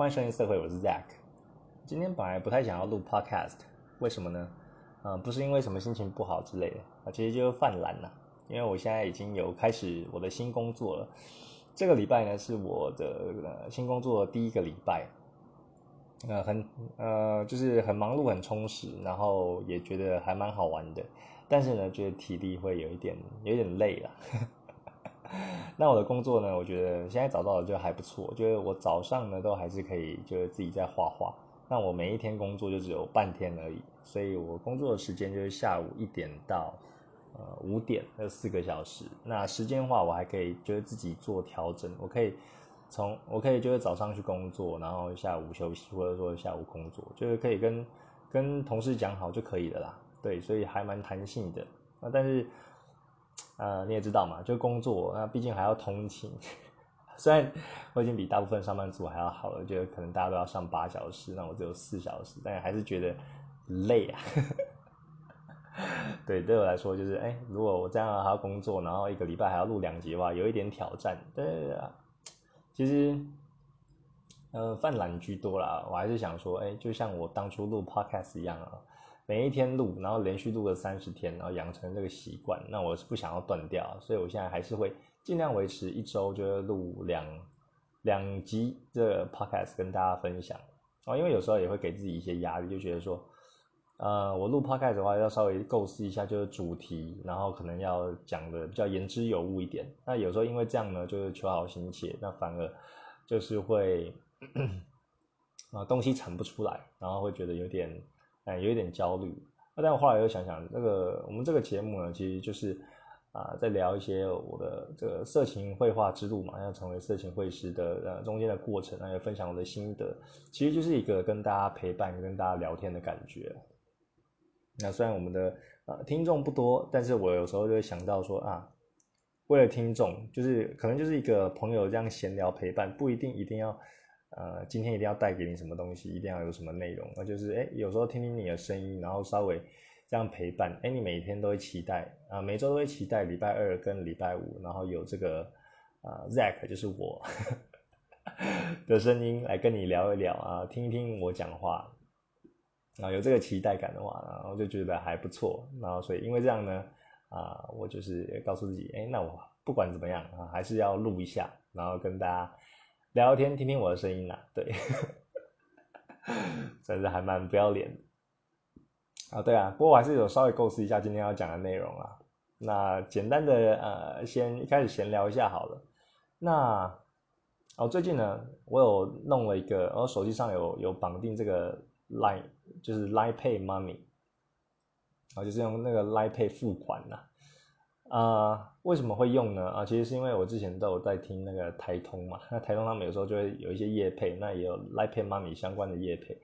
欢迎收听社会，我是 Zack。今天本来不太想要录 Podcast，为什么呢？不是因为什么心情不好之类的啊，其实就是犯懒了。因为我现在已经有开始我的新工作了，这个礼拜呢是我的新工作第一个礼拜，呃，很呃就是很忙碌很充实，然后也觉得还蛮好玩的，但是呢，觉得体力会有一点有点累了。那我的工作呢？我觉得现在找到的就还不错，就是我早上呢都还是可以，就是自己在画画。那我每一天工作就只有半天而已，所以我工作的时间就是下午一点到呃五点，那四个小时。那时间的话，我还可以就是自己做调整，我可以从我可以就是早上去工作，然后下午休息，或者说下午工作，就是可以跟跟同事讲好就可以了啦。对，所以还蛮弹性的那，但是。呃，你也知道嘛，就工作，那毕竟还要通勤。虽然我已经比大部分上班族还要好了，觉得可能大家都要上八小时，那我只有四小时，但还是觉得累啊。对，对我来说就是，哎，如果我这样还要工作，然后一个礼拜还要录两集的话，有一点挑战。对啊，其实，呃，犯懒居多啦。我还是想说，哎，就像我当初录 podcast 一样啊。每一天录，然后连续录了三十天，然后养成这个习惯。那我是不想要断掉，所以我现在还是会尽量维持一周就录两两集这 podcast 跟大家分享。哦，因为有时候也会给自己一些压力，就觉得说，呃，我录 podcast 的话要稍微构思一下就是主题，然后可能要讲的比较言之有物一点。那有时候因为这样呢，就是求好心切，那反而就是会 啊东西产不出来，然后会觉得有点。哎，有一点焦虑。那但我后来又想想，这个我们这个节目呢，其实就是啊，在聊一些我的这个色情绘画之路嘛，要成为色情绘师的呃中间的过程，还有分享我的心得，其实就是一个跟大家陪伴、跟大家聊天的感觉。那虽然我们的呃听众不多，但是我有时候就会想到说啊，为了听众，就是可能就是一个朋友这样闲聊陪伴，不一定一定要。呃，今天一定要带给你什么东西，一定要有什么内容，那就是哎，有时候听听你的声音，然后稍微这样陪伴，哎，你每天都会期待啊，每周都会期待礼拜二跟礼拜五，然后有这个啊，Zack 就是我 的声音来跟你聊一聊啊，听一听我讲话，啊，有这个期待感的话，然后就觉得还不错，然后所以因为这样呢，啊，我就是告诉自己，哎，那我不管怎么样啊，还是要录一下，然后跟大家。聊聊天，听听我的声音啊，对，真是还蛮不要脸的啊。对啊，不过我还是有稍微构思一下今天要讲的内容啊。那简单的呃，先一开始闲聊一下好了。那哦，最近呢，我有弄了一个，我手机上有有绑定这个 Line，就是 Line Pay Money，啊，就是用那个 Line Pay 付款呐。啊，啊为什么会用呢？啊，其实是因为我之前都有在听那个台通嘛，那台通他们有时候就会有一些业配，那也有 Line Pay Money 相关的业配，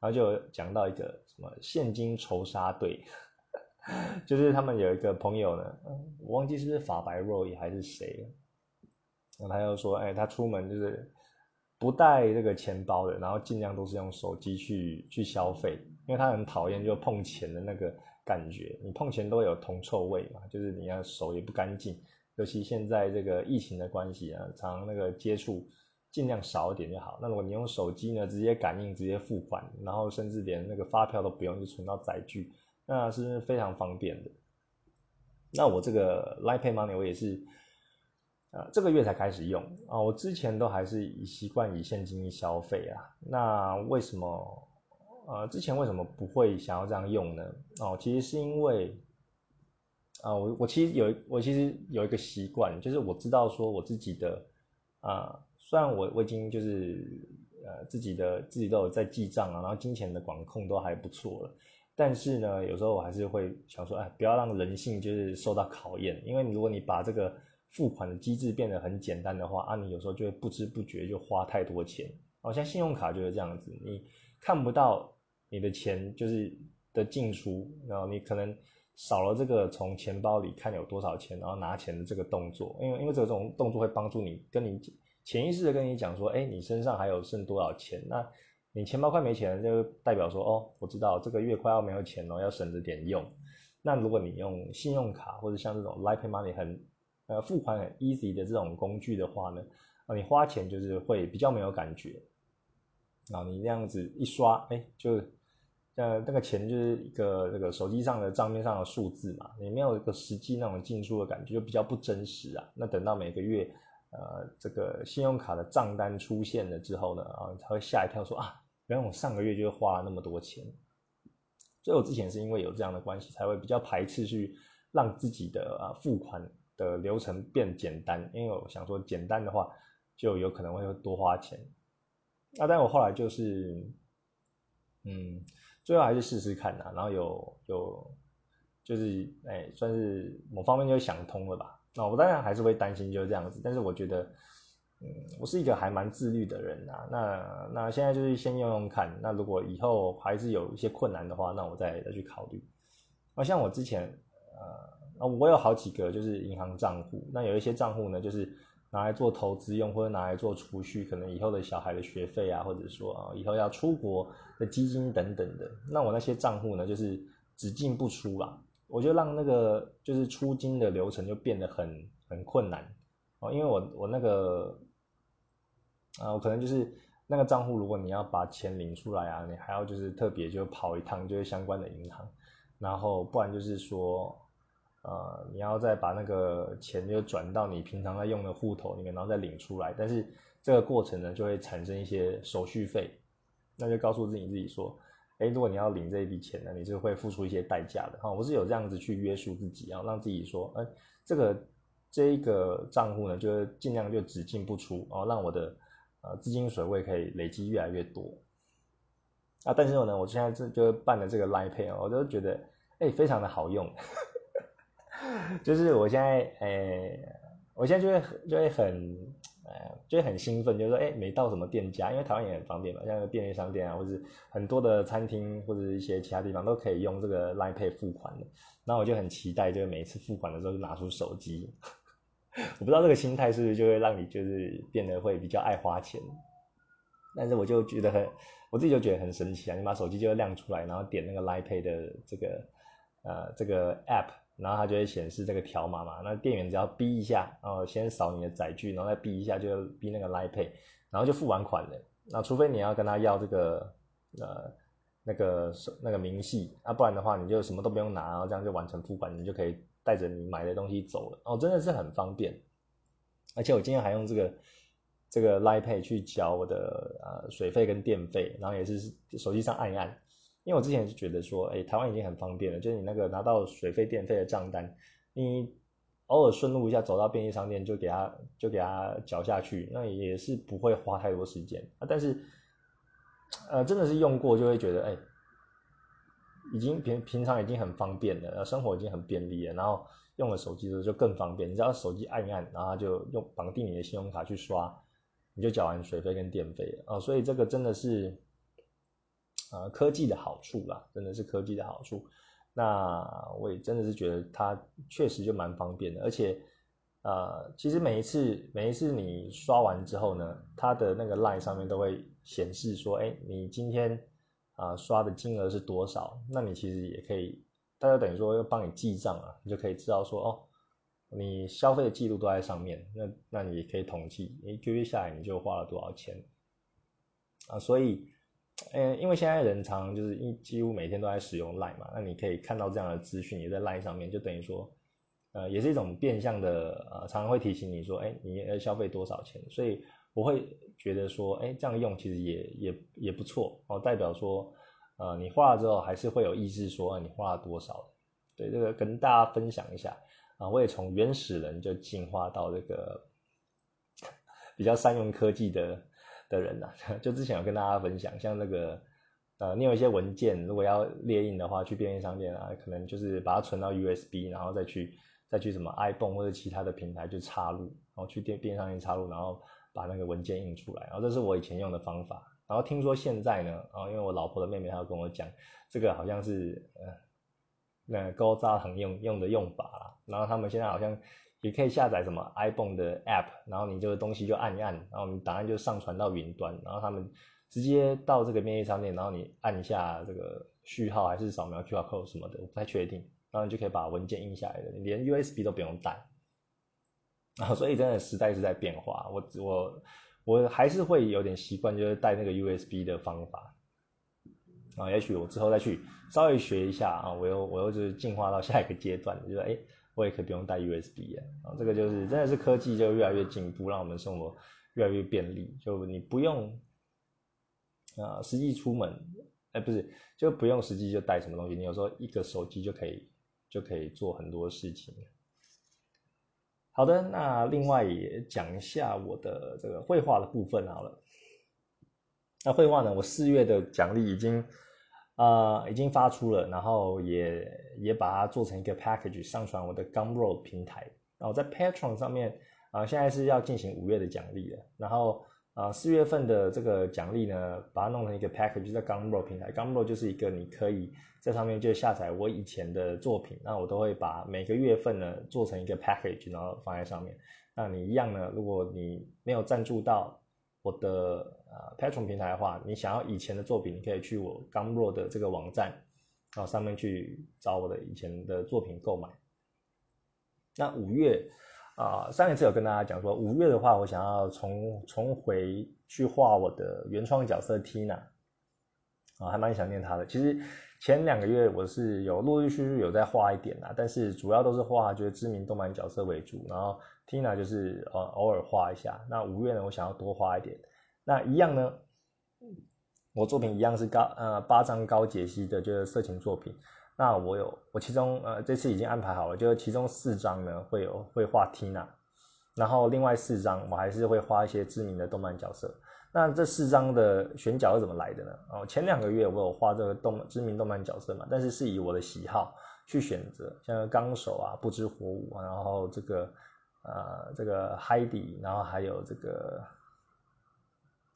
然后就讲到一个什么现金仇杀队，就是他们有一个朋友呢，我忘记是不是法白 Roy 还是谁，然后他又说，哎，他出门就是不带这个钱包的，然后尽量都是用手机去去消费，因为他很讨厌就碰钱的那个。感觉你碰钱都有铜臭味嘛，就是你要手也不干净，尤其现在这个疫情的关系啊，常那个接触尽量少一点就好。那如果你用手机呢，直接感应直接付款，然后甚至连那个发票都不用，就存到载具，那是非常方便的。那我这个 Line Pay Money 我也是，呃，这个月才开始用啊，我之前都还是以习惯以现金消费啊。那为什么？呃，之前为什么不会想要这样用呢？哦，其实是因为，啊，我我其实有我其实有一个习惯，就是我知道说我自己的，啊，虽然我我已经就是呃自己的自己都有在记账啊，然后金钱的管控都还不错了，但是呢，有时候我还是会想说，哎，不要让人性就是受到考验，因为如果你把这个付款的机制变得很简单的话，啊，你有时候就会不知不觉就花太多钱，好像信用卡就是这样子，你。看不到你的钱就是的进出，然后你可能少了这个从钱包里看有多少钱，然后拿钱的这个动作，因为因为这种动作会帮助你跟你潜意识的跟你讲说，哎，你身上还有剩多少钱？那你钱包快没钱了，就代表说，哦，我知道这个月快要没有钱了，要省着点用。那如果你用信用卡或者像这种 Like Money 很呃付款很 easy 的这种工具的话呢，啊，你花钱就是会比较没有感觉。然后你那样子一刷，哎，就呃那个钱就是一个那个手机上的账面上的数字嘛，你没有一个实际那种进出的感觉，就比较不真实啊。那等到每个月呃这个信用卡的账单出现了之后呢，啊才会吓一跳，说啊，原来我上个月就花了那么多钱。所以我之前是因为有这样的关系，才会比较排斥去让自己的啊付款的流程变简单，因为我想说简单的话就有可能会多花钱。那但我后来就是，嗯，最后还是试试看呐，然后有有就是哎，算是某方面就想通了吧。那我当然还是会担心就是这样子，但是我觉得。嗯，我是一个还蛮自律的人呐。那那现在就是先用用看。那如果以后还是有一些困难的话，那我再再去考虑。那像我之前，呃，我有好几个就是银行账户。那有一些账户呢，就是拿来做投资用，或者拿来做储蓄，可能以后的小孩的学费啊，或者说啊以后要出国的基金等等的。那我那些账户呢，就是只进不出啦。我就让那个就是出金的流程就变得很很困难哦，因为我我那个。啊，我可能就是那个账户，如果你要把钱领出来啊，你还要就是特别就跑一趟，就是相关的银行，然后不然就是说，呃，你要再把那个钱就转到你平常在用的户头里面，然后再领出来，但是这个过程呢，就会产生一些手续费，那就告诉自己自己说，哎，如果你要领这一笔钱呢，你是会付出一些代价的哈。我是有这样子去约束自己，然后让自己说，哎，这个这一个账户呢，就是尽量就只进不出哦，让我的。呃，资金水位可以累积越来越多啊！但是呢，我现在这就办了这个 Line Pay 我都觉得哎，非常的好用。就是我现在哎，我现在就会就会很呃，就会很兴奋，就是说哎，没到什么店家，因为台湾也很方便嘛，像便利商店啊，或者很多的餐厅或者一些其他地方都可以用这个 Line Pay 付款的。然后我就很期待，就是每一次付款的时候就拿出手机。我不知道这个心态是不是就会让你就是变得会比较爱花钱，但是我就觉得很，我自己就觉得很神奇啊！你把手机就会亮出来，然后点那个 Line Pay 的这个呃这个 App，然后它就会显示这个条码嘛。那店员只要逼一下，然后先扫你的载具，然后再逼一下就逼那个 Line Pay，然后就付完款了。那除非你要跟他要这个呃那个那个明细啊，不然的话你就什么都不用拿，然后这样就完成付款，你就可以。带着你买的东西走了哦，真的是很方便，而且我今天还用这个这个 Line Pay 去缴我的呃水费跟电费，然后也是手机上按一按，因为我之前就觉得说，哎，台湾已经很方便了，就是你那个拿到水费电费的账单，你偶尔顺路一下走到便利商店就给他就给他缴下去，那也是不会花太多时间啊，但是呃真的是用过就会觉得哎。已经平平常已经很方便了，生活已经很便利了，然后用了手机的时候就更方便。你只要手机按一按，然后就用绑定你的信用卡去刷，你就缴完水费跟电费了啊。所以这个真的是，呃，科技的好处啦，真的是科技的好处。那我也真的是觉得它确实就蛮方便的，而且，呃，其实每一次每一次你刷完之后呢，它的那个 line 上面都会显示说，哎，你今天。啊，刷的金额是多少？那你其实也可以，大家等于说要帮你记账啊，你就可以知道说哦，你消费的记录都在上面，那那你也可以统计，一个月下来你就花了多少钱啊？所以，嗯，因为现在人常就是一几乎每天都在使用 Line 嘛，那你可以看到这样的资讯也在 Line 上面，就等于说，呃，也是一种变相的，呃，常常会提醒你说，哎，你要消费多少钱？所以。我会觉得说，哎，这样用其实也也也不错哦，代表说，呃，你花了之后还是会有意识说，你花了多少？对，这个跟大家分享一下啊，我也从原始人就进化到这个 比较善用科技的的人呐。就之前有跟大家分享，像那个，呃，你有一些文件如果要列印的话，去便利商店啊，可能就是把它存到 USB，然后再去再去什么 iPhone 或者其他的平台去插入，然后去电便利商店插入，然后。把那个文件印出来，然后这是我以前用的方法。然后听说现在呢，啊，因为我老婆的妹妹她跟我讲，这个好像是呃，那高扎很用用的用法啦。然后他们现在好像也可以下载什么 iPhone 的 App，然后你这个东西就按一按，然后你档案就上传到云端，然后他们直接到这个便利商店，然后你按一下这个序号还是扫描 QR code 什么的，我不太确定，然后你就可以把文件印下来了，你连 USB 都不用带。啊，所以真的时代是在变化。我我我还是会有点习惯，就是带那个 USB 的方法啊。也许我之后再去稍微学一下啊，我又我又就是进化到下一个阶段，就是哎，我也可以不用带 USB 啊。这个就是真的是科技就越来越进步，让我们生活越来越便利。就你不用啊，实际出门，哎，不是，就不用实际就带什么东西，你有时候一个手机就可以就可以做很多事情。好的，那另外也讲一下我的这个绘画的部分好了。那绘画呢，我四月的奖励已经啊已经发出了，然后也也把它做成一个 package 上传我的 Gumroad 平台。然后在 Patreon 上面啊，现在是要进行五月的奖励了。然后啊四月份的这个奖励呢，把它弄成一个 package 在 Gumroad 平台。Gumroad 就是一个你可以。在上面就下载我以前的作品，那我都会把每个月份呢做成一个 package，然后放在上面。那你一样呢？如果你没有赞助到我的呃 Patron 平台的话，你想要以前的作品，你可以去我 Gumroad 的这个网站，然后上面去找我的以前的作品购买。那五月啊，上一次有跟大家讲说，五月的话，我想要重重回去画我的原创角色 Tina，啊，还蛮想念她的。其实。前两个月我是有陆陆续续有在画一点啦，但是主要都是画就是知名动漫角色为主，然后 Tina 就是呃偶尔画一下。那五月呢，我想要多画一点。那一样呢，我作品一样是高呃八张高解析的，就是色情作品。那我有我其中呃这次已经安排好了，就是其中四张呢会有会画 Tina，然后另外四张我还是会画一些知名的动漫角色。那这四张的选角是怎么来的呢？哦，前两个月我有画这个动知名动漫角色嘛，但是是以我的喜好去选择，像纲手啊、不知火舞啊，然后这个呃这个 Heidi，然后还有这个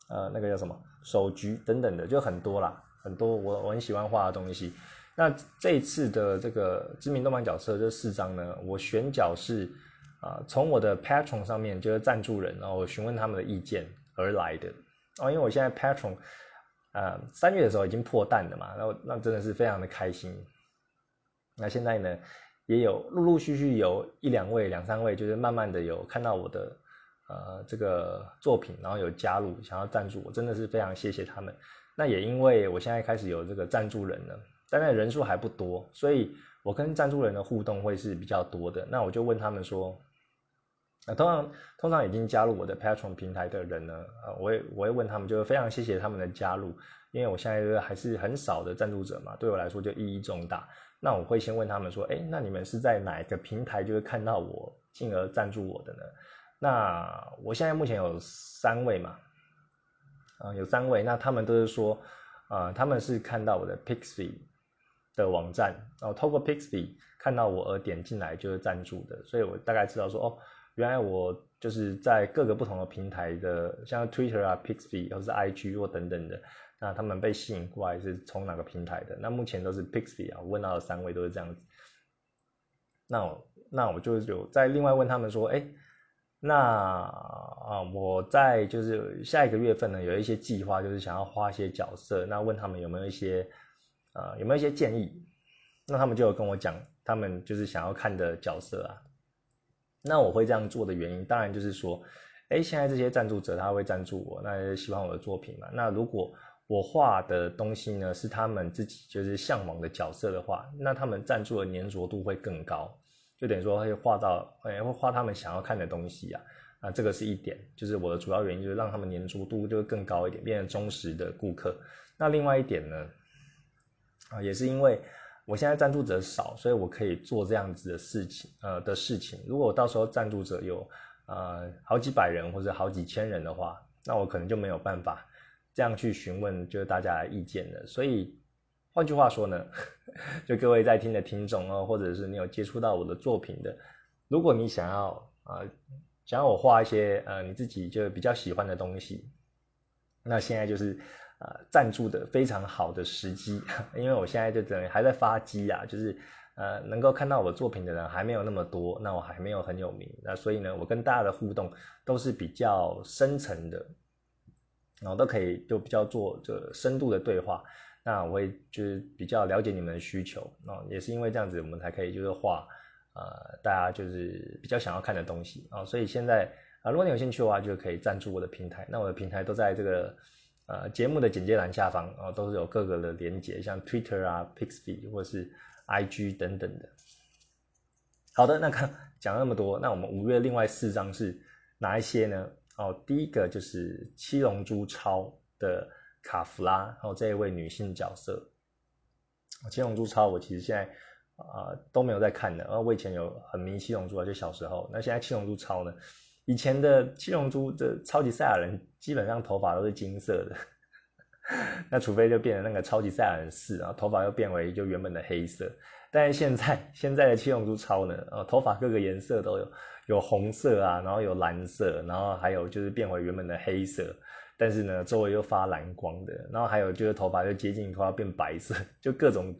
呃那个叫什么手菊等等的，就很多啦，很多我我很喜欢画的东西。那这一次的这个知名动漫角色这四张呢，我选角是啊从我的 Patron 上面就是赞助人，然后我询问他们的意见而来的。哦，因为我现在 Patron，呃，三月的时候已经破蛋了嘛，然后那真的是非常的开心。那现在呢，也有陆陆续续有一两位、两三位，就是慢慢的有看到我的呃这个作品，然后有加入想要赞助我，真的是非常谢谢他们。那也因为我现在开始有这个赞助人了，但那人数还不多，所以我跟赞助人的互动会是比较多的。那我就问他们说。那通常通常已经加入我的 Patron 平台的人呢，呃，我也我会问他们，就是非常谢谢他们的加入，因为我现在还是很少的赞助者嘛，对我来说就意义重大。那我会先问他们说，哎，那你们是在哪一个平台就是看到我，进而赞助我的呢？那我现在目前有三位嘛，啊，有三位，那他们都是说，啊，他们是看到我的 Pixie 的网站，然后透过 Pixie 看到我而点进来就是赞助的，所以我大概知道说，哦。原来我就是在各个不同的平台的，像 Twitter 啊、Pixie 或是 IG 或等等的，那他们被吸引过来是从哪个平台的？那目前都是 Pixie 啊，问到的三位都是这样子。那我那我就有再另外问他们说，哎，那啊我在就是下一个月份呢有一些计划，就是想要画一些角色，那问他们有没有一些呃有没有一些建议？那他们就有跟我讲，他们就是想要看的角色啊。那我会这样做的原因，当然就是说，哎，现在这些赞助者他会赞助我，那喜欢我的作品嘛。那如果我画的东西呢是他们自己就是向往的角色的话，那他们赞助的粘着度会更高，就等于说会画到，哎，会画他们想要看的东西啊。啊，这个是一点，就是我的主要原因就是让他们粘着度就会更高一点，变成忠实的顾客。那另外一点呢，啊，也是因为。我现在赞助者少，所以我可以做这样子的事情，呃的事情。如果我到时候赞助者有呃好几百人或者好几千人的话，那我可能就没有办法这样去询问就是大家的意见了。所以换句话说呢，就各位在听的听众哦，或者是你有接触到我的作品的，如果你想要啊想要我画一些呃你自己就比较喜欢的东西，那现在就是。呃，赞助的非常好的时机，因为我现在就等于还在发机啊，就是呃，能够看到我作品的人还没有那么多，那我还没有很有名，那所以呢，我跟大家的互动都是比较深层的，然后都可以就比较做这深度的对话，那我会就是比较了解你们的需求，那，也是因为这样子，我们才可以就是画呃，大家就是比较想要看的东西啊，所以现在。啊，如果你有兴趣的话，就可以赞助我的平台。那我的平台都在这个呃节目的简介栏下方啊，都是有各个的连接，像 Twitter 啊、Pixby 或是 IG 等等的。好的，那看 讲那么多，那我们五月另外四张是哪一些呢？哦，第一个就是七龙珠超的卡芙拉，然后这一位女性角色。七龙珠超我其实现在啊都没有在看的，然后我以前有很迷七龙珠啊，就小时候。那现在七龙珠超呢？以前的七龙珠的超级赛亚人基本上头发都是金色的，那除非就变成那个超级赛亚人四，然后头发又变为就原本的黑色。但是现在现在的七龙珠超呢，呃，头发各个颜色都有，有红色啊，然后有蓝色，然后还有就是变回原本的黑色，但是呢，周围又发蓝光的，然后还有就是头发又接近快要变白色，就各种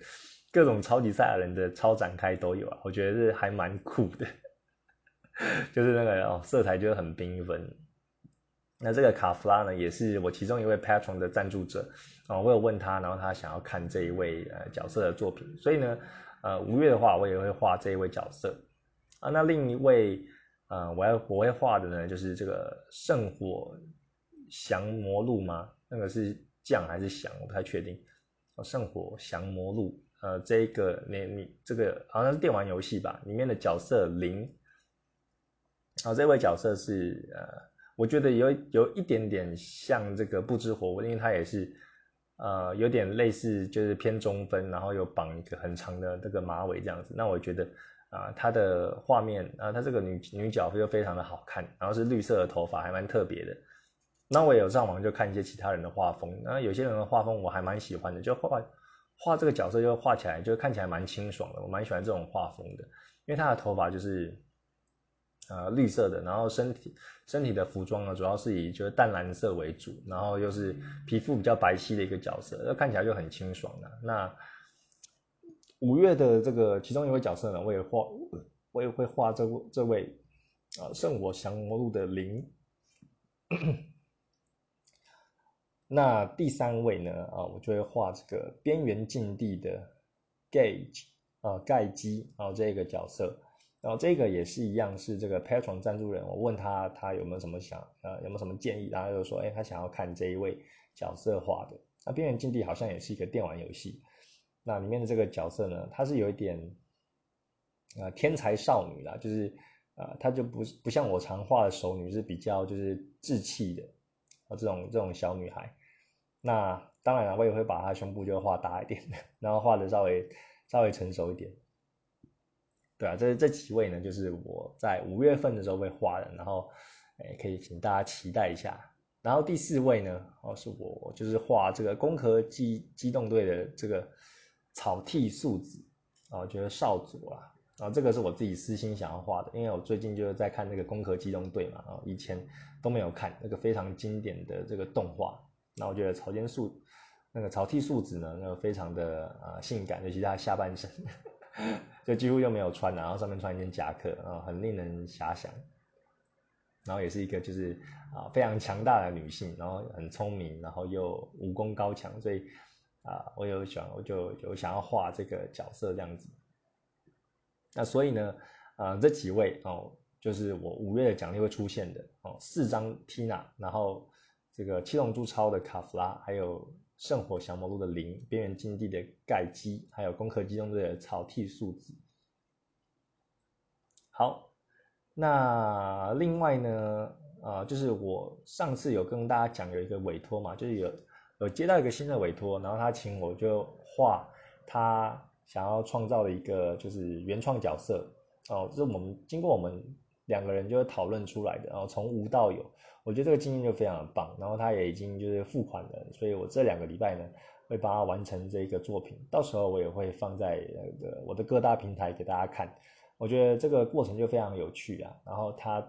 各种超级赛亚人的超展开都有啊，我觉得是还蛮酷的，就是那个哦，色彩就很缤纷。那这个卡弗拉呢，也是我其中一位 Patron 的赞助者啊，我有问他，然后他想要看这一位呃角色的作品，所以呢。呃，五月的话，我也会画这一位角色啊。那另一位，呃，我要我会画的呢，就是这个圣火降魔录吗？那个是降还是降？我不太确定。哦，圣火降魔录，呃，这个你你这个好像是电玩游戏吧？里面的角色零，啊，这位角色是呃，我觉得有有一点点像这个不知火舞，因为他也是。呃，有点类似，就是偏中分，然后有绑一个很长的这个马尾这样子。那我觉得啊，她的画面啊，她这个女女角色又非常的好看，然后是绿色的头发，还蛮特别的。那我也有上网就看一些其他人的画风，那有些人的画风我还蛮喜欢的，就画画这个角色就画起来就看起来蛮清爽的，我蛮喜欢这种画风的，因为她的头发就是。呃，绿色的，然后身体身体的服装呢，主要是以就是淡蓝色为主，然后又是皮肤比较白皙的一个角色，那看起来就很清爽的。那五月的这个其中一位角色呢，我也画，我也会画这这位啊圣火降魔录的灵。那第三位呢，啊，我就会画这个边缘禁地的 Gage 啊盖基啊这个角色。然后这个也是一样，是这个 Patron 赞助人。我问他，他有没有什么想，呃，有没有什么建议？然后就说，哎，他想要看这一位角色画的。那边缘禁地好像也是一个电玩游戏。那里面的这个角色呢，她是有一点，呃，天才少女啦，就是，呃，她就不不像我常画的熟女，是比较就是稚气的，啊，这种这种小女孩。那当然了，我也会把她胸部就画大一点，然后画的稍微稍微成熟一点。对啊，这这几位呢，就是我在五月份的时候会画的，然后，哎，可以请大家期待一下。然后第四位呢，哦，是我就是画这个攻壳机机动队的这个草剃素子，啊，我觉得少佐啊，然后这个是我自己私心想要画的，因为我最近就是在看那个攻壳机动队嘛，然后以前都没有看那个非常经典的这个动画，那我觉得草间素那个草剃素子呢，那个非常的啊性感，尤其是他下半身。就几乎又没有穿，然后上面穿一件夹克，啊，很令人遐想。然后也是一个就是啊非常强大的女性，然后很聪明，然后又武功高强，所以啊我有想我就有想要画这个角色这样子。那所以呢，啊这几位哦，就是我五月的奖励会出现的哦，四张 Tina，然后这个七龙珠超的卡弗拉，还有。圣火降魔录的零边缘禁地的盖基，还有攻壳机动队的草剃素子。好，那另外呢，呃，就是我上次有跟大家讲有一个委托嘛，就是有有接到一个新的委托，然后他请我就画他想要创造的一个就是原创角色哦，这是我们经过我们两个人就讨论出来的，然后从无到有。我觉得这个经验就非常的棒，然后他也已经就是付款了，所以我这两个礼拜呢会帮他完成这个作品，到时候我也会放在那个我的各大平台给大家看。我觉得这个过程就非常有趣啊。然后他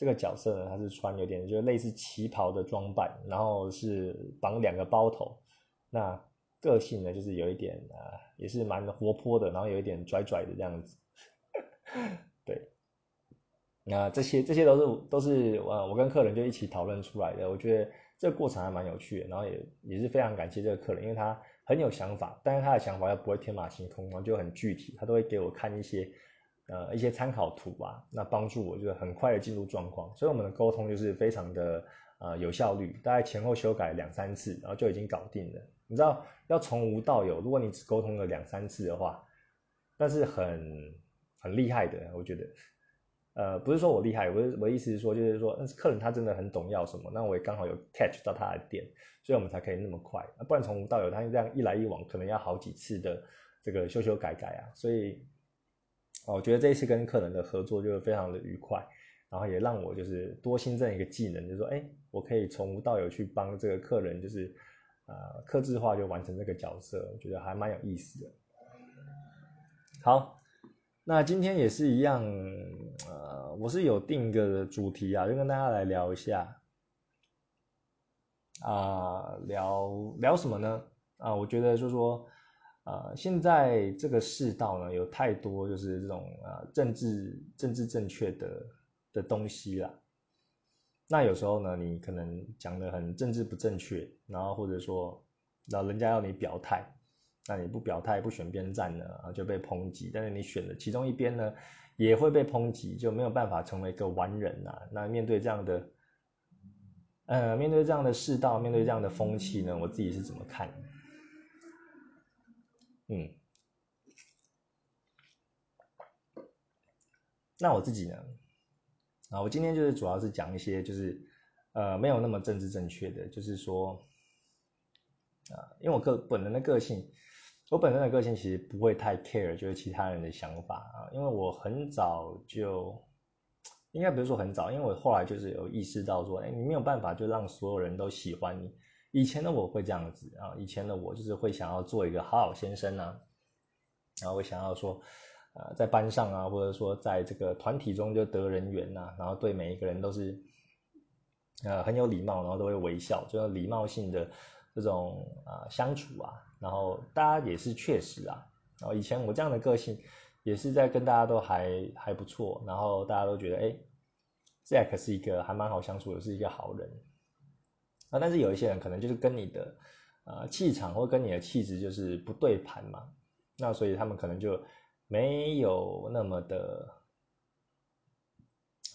这个角色呢，他是穿有点就类似旗袍的装扮，然后是绑两个包头，那个性呢就是有一点啊，也是蛮活泼的，然后有一点拽拽的这样子，对。那这些这些都是都是呃我跟客人就一起讨论出来的，我觉得这个过程还蛮有趣的，然后也也是非常感谢这个客人，因为他很有想法，但是他的想法又不会天马行空，然后就很具体，他都会给我看一些呃一些参考图吧，那帮助我就是很快的进入状况，所以我们的沟通就是非常的呃有效率，大概前后修改两三次，然后就已经搞定了。你知道要从无到有，如果你只沟通了两三次的话，那是很很厉害的，我觉得。呃，不是说我厉害，我我的意思是说，就是说，客人他真的很懂要什么，那我也刚好有 catch 到他的点，所以我们才可以那么快。不然从无到有，他这样一来一往，可能要好几次的这个修修改改啊。所以，我觉得这一次跟客人的合作就非常的愉快，然后也让我就是多新增一个技能，就是说，哎，我可以从无到有去帮这个客人，就是呃，克制化就完成这个角色，我觉得还蛮有意思的。好。那今天也是一样，呃，我是有定一个主题啊，就跟大家来聊一下，啊，聊聊什么呢？啊，我觉得就是说，呃，现在这个世道呢，有太多就是这种啊政治政治正确的的东西啦。那有时候呢，你可能讲的很政治不正确，然后或者说，那人家要你表态。那你不表态不选边站呢，啊就被抨击；但是你选的其中一边呢，也会被抨击，就没有办法成为一个完人呐。那面对这样的，呃，面对这样的世道，面对这样的风气呢，我自己是怎么看？嗯，那我自己呢？啊，我今天就是主要是讲一些就是呃没有那么政治正确的，就是说，啊，因为我个本人的个性。我本身的个性其实不会太 care，就是其他人的想法啊，因为我很早就，应该不是说很早，因为我后来就是有意识到说，哎，你没有办法就让所有人都喜欢你。以前的我会这样子啊，以前的我就是会想要做一个好好先生啊，然后会想要说，呃，在班上啊，或者说在这个团体中就得人缘呐，然后对每一个人都是，呃，很有礼貌，然后都会微笑，就是礼貌性的这种啊相处啊。然后大家也是确实啊，然后以前我这样的个性，也是在跟大家都还还不错，然后大家都觉得哎，Jack 是一个还蛮好相处的，是一个好人啊。但是有一些人可能就是跟你的呃气场或跟你的气质就是不对盘嘛，那所以他们可能就没有那么的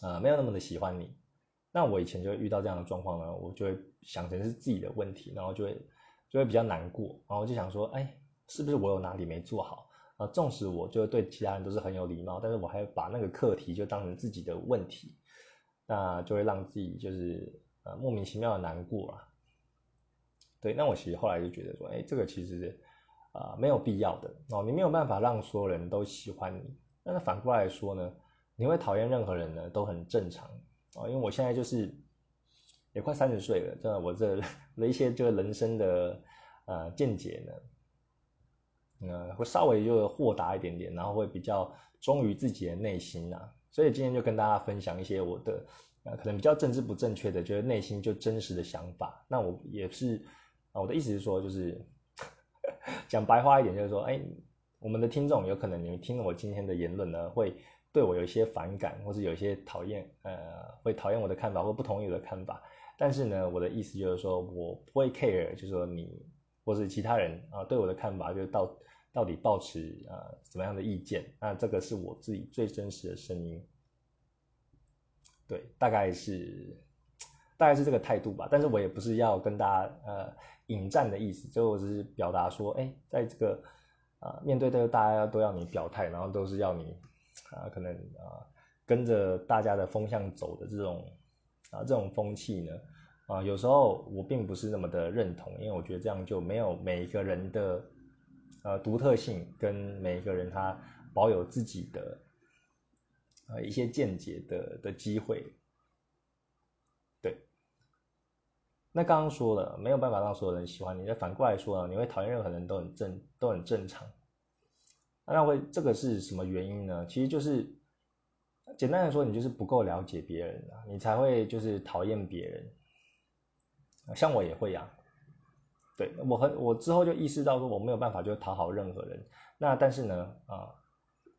呃没有那么的喜欢你。那我以前就遇到这样的状况呢，我就会想成是自己的问题，然后就会。就会比较难过，然后就想说，哎，是不是我有哪里没做好啊？纵使我就对其他人都是很有礼貌，但是我还把那个课题就当成自己的问题，那就会让自己就是呃莫名其妙的难过啊。对，那我其实后来就觉得说，哎，这个其实啊没有必要的哦，你没有办法让所有人都喜欢你。但是反过来说呢，你会讨厌任何人呢都很正常啊，因为我现在就是。也快三十岁了，真的我这的一些这个人生的呃见解呢，呃会稍微就豁达一点点，然后会比较忠于自己的内心呐。所以今天就跟大家分享一些我的呃可能比较政治不正确的，觉得内心就真实的想法。那我也是啊，我的意思是说，就是 讲白话一点，就是说，哎，我们的听众有可能你们听了我今天的言论呢，会对我有一些反感，或是有一些讨厌，呃，会讨厌我的看法或不同意我的看法。但是呢，我的意思就是说，我不会 care，就是说你或是其他人啊对我的看法，就是到到底保持啊怎么样的意见，那这个是我自己最真实的声音，对，大概是大概是这个态度吧。但是我也不是要跟大家呃引战的意思，就我只是表达说，哎，在这个啊面对这个大家都要你表态，然后都是要你啊可能啊跟着大家的风向走的这种。啊，这种风气呢，啊，有时候我并不是那么的认同，因为我觉得这样就没有每一个人的呃独特性，跟每一个人他保有自己的呃一些见解的的机会。对，那刚刚说了，没有办法让所有人喜欢你，那反过来说呢，你会讨厌任何人都很正，都很正常。那会这个是什么原因呢？其实就是。简单来说，你就是不够了解别人啊，你才会就是讨厌别人。像我也会呀，对我很我之后就意识到说我没有办法就讨好任何人。那但是呢，啊，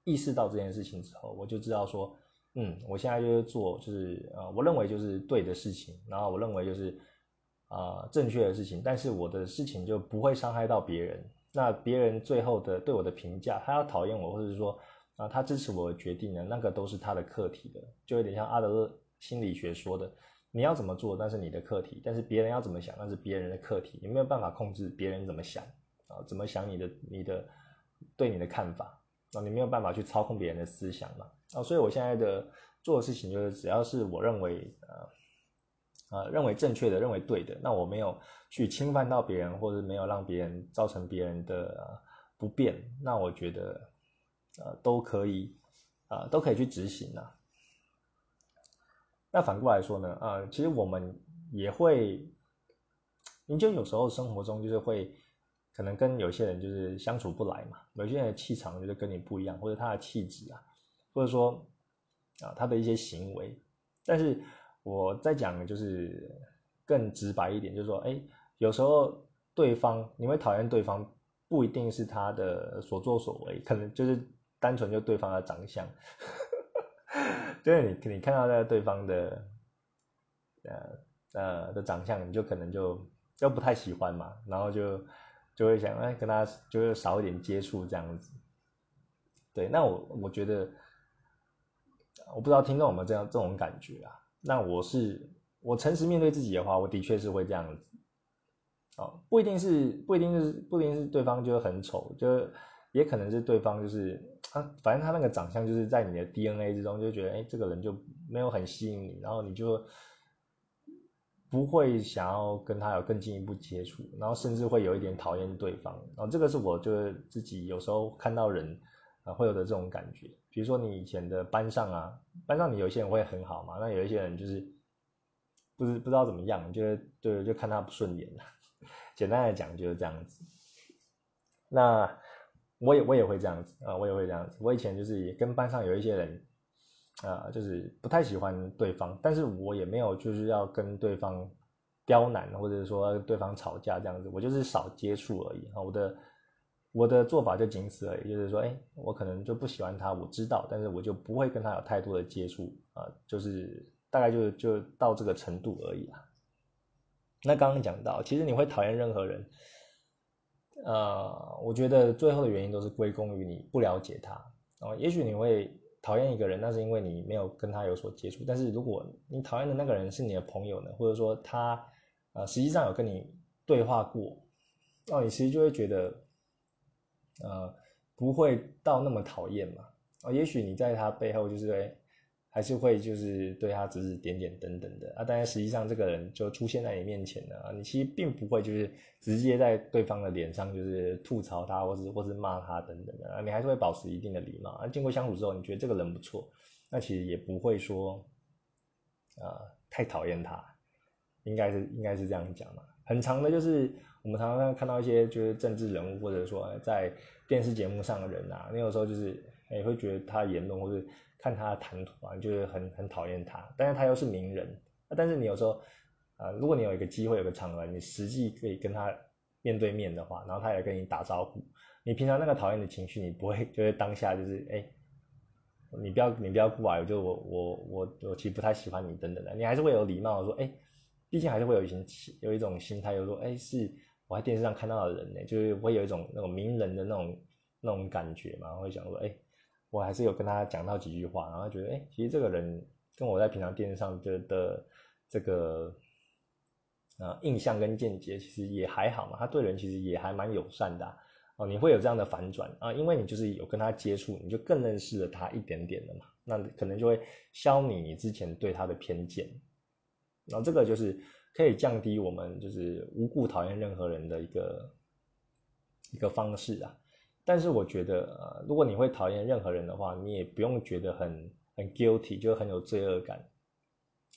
意识到这件事情之后，我就知道说，嗯，我现在就是做就是呃，我认为就是对的事情，然后我认为就是啊正确的事情，但是我的事情就不会伤害到别人。那别人最后的对我的评价，他要讨厌我，或者是说。啊，他支持我的决定呢，那个都是他的课题的，就有点像阿德勒心理学说的，你要怎么做那是你的课题，但是别人要怎么想那是别人的课题，你没有办法控制别人怎么想啊，怎么想你的你的对你的看法啊，你没有办法去操控别人的思想嘛啊，所以我现在的做的事情就是，只要是我认为呃呃认为正确的、认为对的，那我没有去侵犯到别人，或者没有让别人造成别人的不便，那我觉得。呃，都可以，啊，都可以去执行啊。那反过来说呢，啊，其实我们也会，你就有时候生活中就是会，可能跟有些人就是相处不来嘛，有些人的气场就是跟你不一样，或者他的气质啊，或者说啊他的一些行为。但是我在讲就是更直白一点，就是说，哎，有时候对方你会讨厌对方，不一定是他的所作所为，可能就是。单纯就对方的长相，就是你你看到那个对方的，呃呃的长相，你就可能就就不太喜欢嘛，然后就就会想哎跟他就是少一点接触这样子。对，那我我觉得，我不知道听众有没有这样这种感觉啊？那我是我诚实面对自己的话，我的确是会这样子。哦，不一定是不一定是不一定是对方就很丑，就也可能是对方就是。反正他那个长相就是在你的 DNA 之中，就觉得哎，这个人就没有很吸引你，然后你就不会想要跟他有更进一步接触，然后甚至会有一点讨厌对方。然后这个是我就是自己有时候看到人啊会有的这种感觉。比如说你以前的班上啊，班上你有一些人会很好嘛，那有一些人就是不是不知道怎么样，就对就看他不顺眼了。简单来讲就是这样子。那。我也我也会这样子啊，我也会这样子。我以前就是跟班上有一些人，啊，就是不太喜欢对方，但是我也没有就是要跟对方刁难，或者是说对方吵架这样子，我就是少接触而已啊。我的我的做法就仅此而已，就是说，哎，我可能就不喜欢他，我知道，但是我就不会跟他有太多的接触啊，就是大概就就到这个程度而已啦。那刚刚讲到，其实你会讨厌任何人。呃，我觉得最后的原因都是归功于你不了解他啊。也许你会讨厌一个人，那是因为你没有跟他有所接触。但是如果你讨厌的那个人是你的朋友呢，或者说他呃实际上有跟你对话过，那你其实就会觉得呃不会到那么讨厌嘛。啊，也许你在他背后就是。还是会就是对他指指点点等等的啊，但是实际上这个人就出现在你面前了啊，你其实并不会就是直接在对方的脸上就是吐槽他，或是或是骂他等等的啊，你还是会保持一定的礼貌啊。经过相处之后，你觉得这个人不错，那其实也不会说啊太讨厌他，应该是应该是这样讲嘛。很长的就是我们常常看到一些就是政治人物或者说在电视节目上的人啊，你有时候就是也会觉得他言论或者。看他的谈吐啊，就是很很讨厌他，但是他又是名人，但是你有时候，啊，如果你有一个机会，有个场合，你实际可以跟他面对面的话，然后他也跟你打招呼，你平常那个讨厌的情绪，你不会就是当下就是，哎，你不要你不要过来，就我我我我其实不太喜欢你等等的，你还是会有礼貌说，哎，毕竟还是会有一些有一种心态，就说，哎，是我在电视上看到的人呢，就是会有一种那种名人的那种那种感觉嘛，会想说，哎。我还是有跟他讲到几句话，然后觉得，哎，其实这个人跟我在平常电视上的的这个呃印象跟见解，其实也还好嘛。他对人其实也还蛮友善的哦。你会有这样的反转啊，因为你就是有跟他接触，你就更认识了他一点点了嘛。那可能就会消弭你之前对他的偏见，然后这个就是可以降低我们就是无故讨厌任何人的一个一个方式啊。但是我觉得，呃，如果你会讨厌任何人的话，你也不用觉得很很 guilty，就很有罪恶感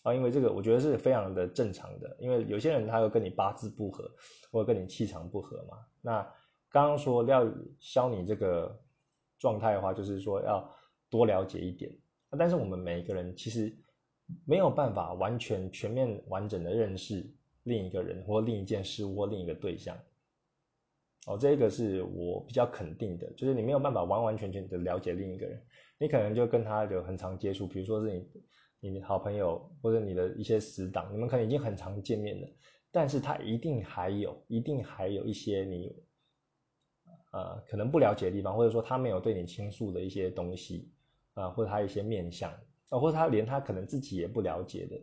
啊，因为这个我觉得是非常的正常的。因为有些人他又跟你八字不合，或者跟你气场不合嘛。那刚刚说要消你这个状态的话，就是说要多了解一点。但是我们每一个人其实没有办法完全全面完整的认识另一个人，或另一件事，或另一个对象。哦，这个是我比较肯定的，就是你没有办法完完全全的了解另一个人，你可能就跟他有很常接触，比如说是你你好朋友或者你的一些死党，你们可能已经很常见面了，但是他一定还有，一定还有一些你呃可能不了解的地方，或者说他没有对你倾诉的一些东西啊，或者他一些面相啊，或者他连他可能自己也不了解的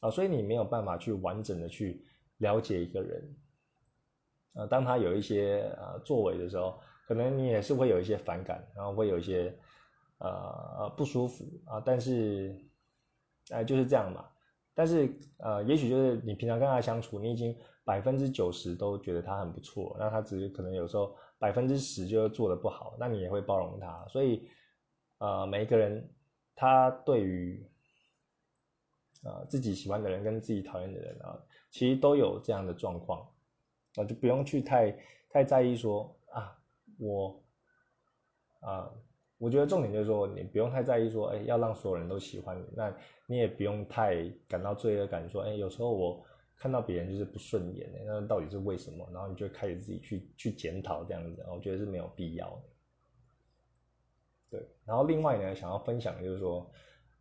啊，所以你没有办法去完整的去了解一个人。呃，当他有一些呃作为的时候，可能你也是会有一些反感，然后会有一些呃不舒服啊，但是哎就是这样嘛。但是呃，也许就是你平常跟他相处，你已经百分之九十都觉得他很不错，那他只是可能有时候百分之十就做的不好，那你也会包容他。所以呃，每一个人他对于呃自己喜欢的人跟自己讨厌的人啊，其实都有这样的状况。啊就不用去太太在意说啊，我啊，我觉得重点就是说，你不用太在意说，哎，要让所有人都喜欢你。那你也不用太感到罪恶感，说，哎，有时候我看到别人就是不顺眼的，那到底是为什么？然后你就开始自己去去检讨这样子，我觉得是没有必要的。对，然后另外呢，想要分享就是说，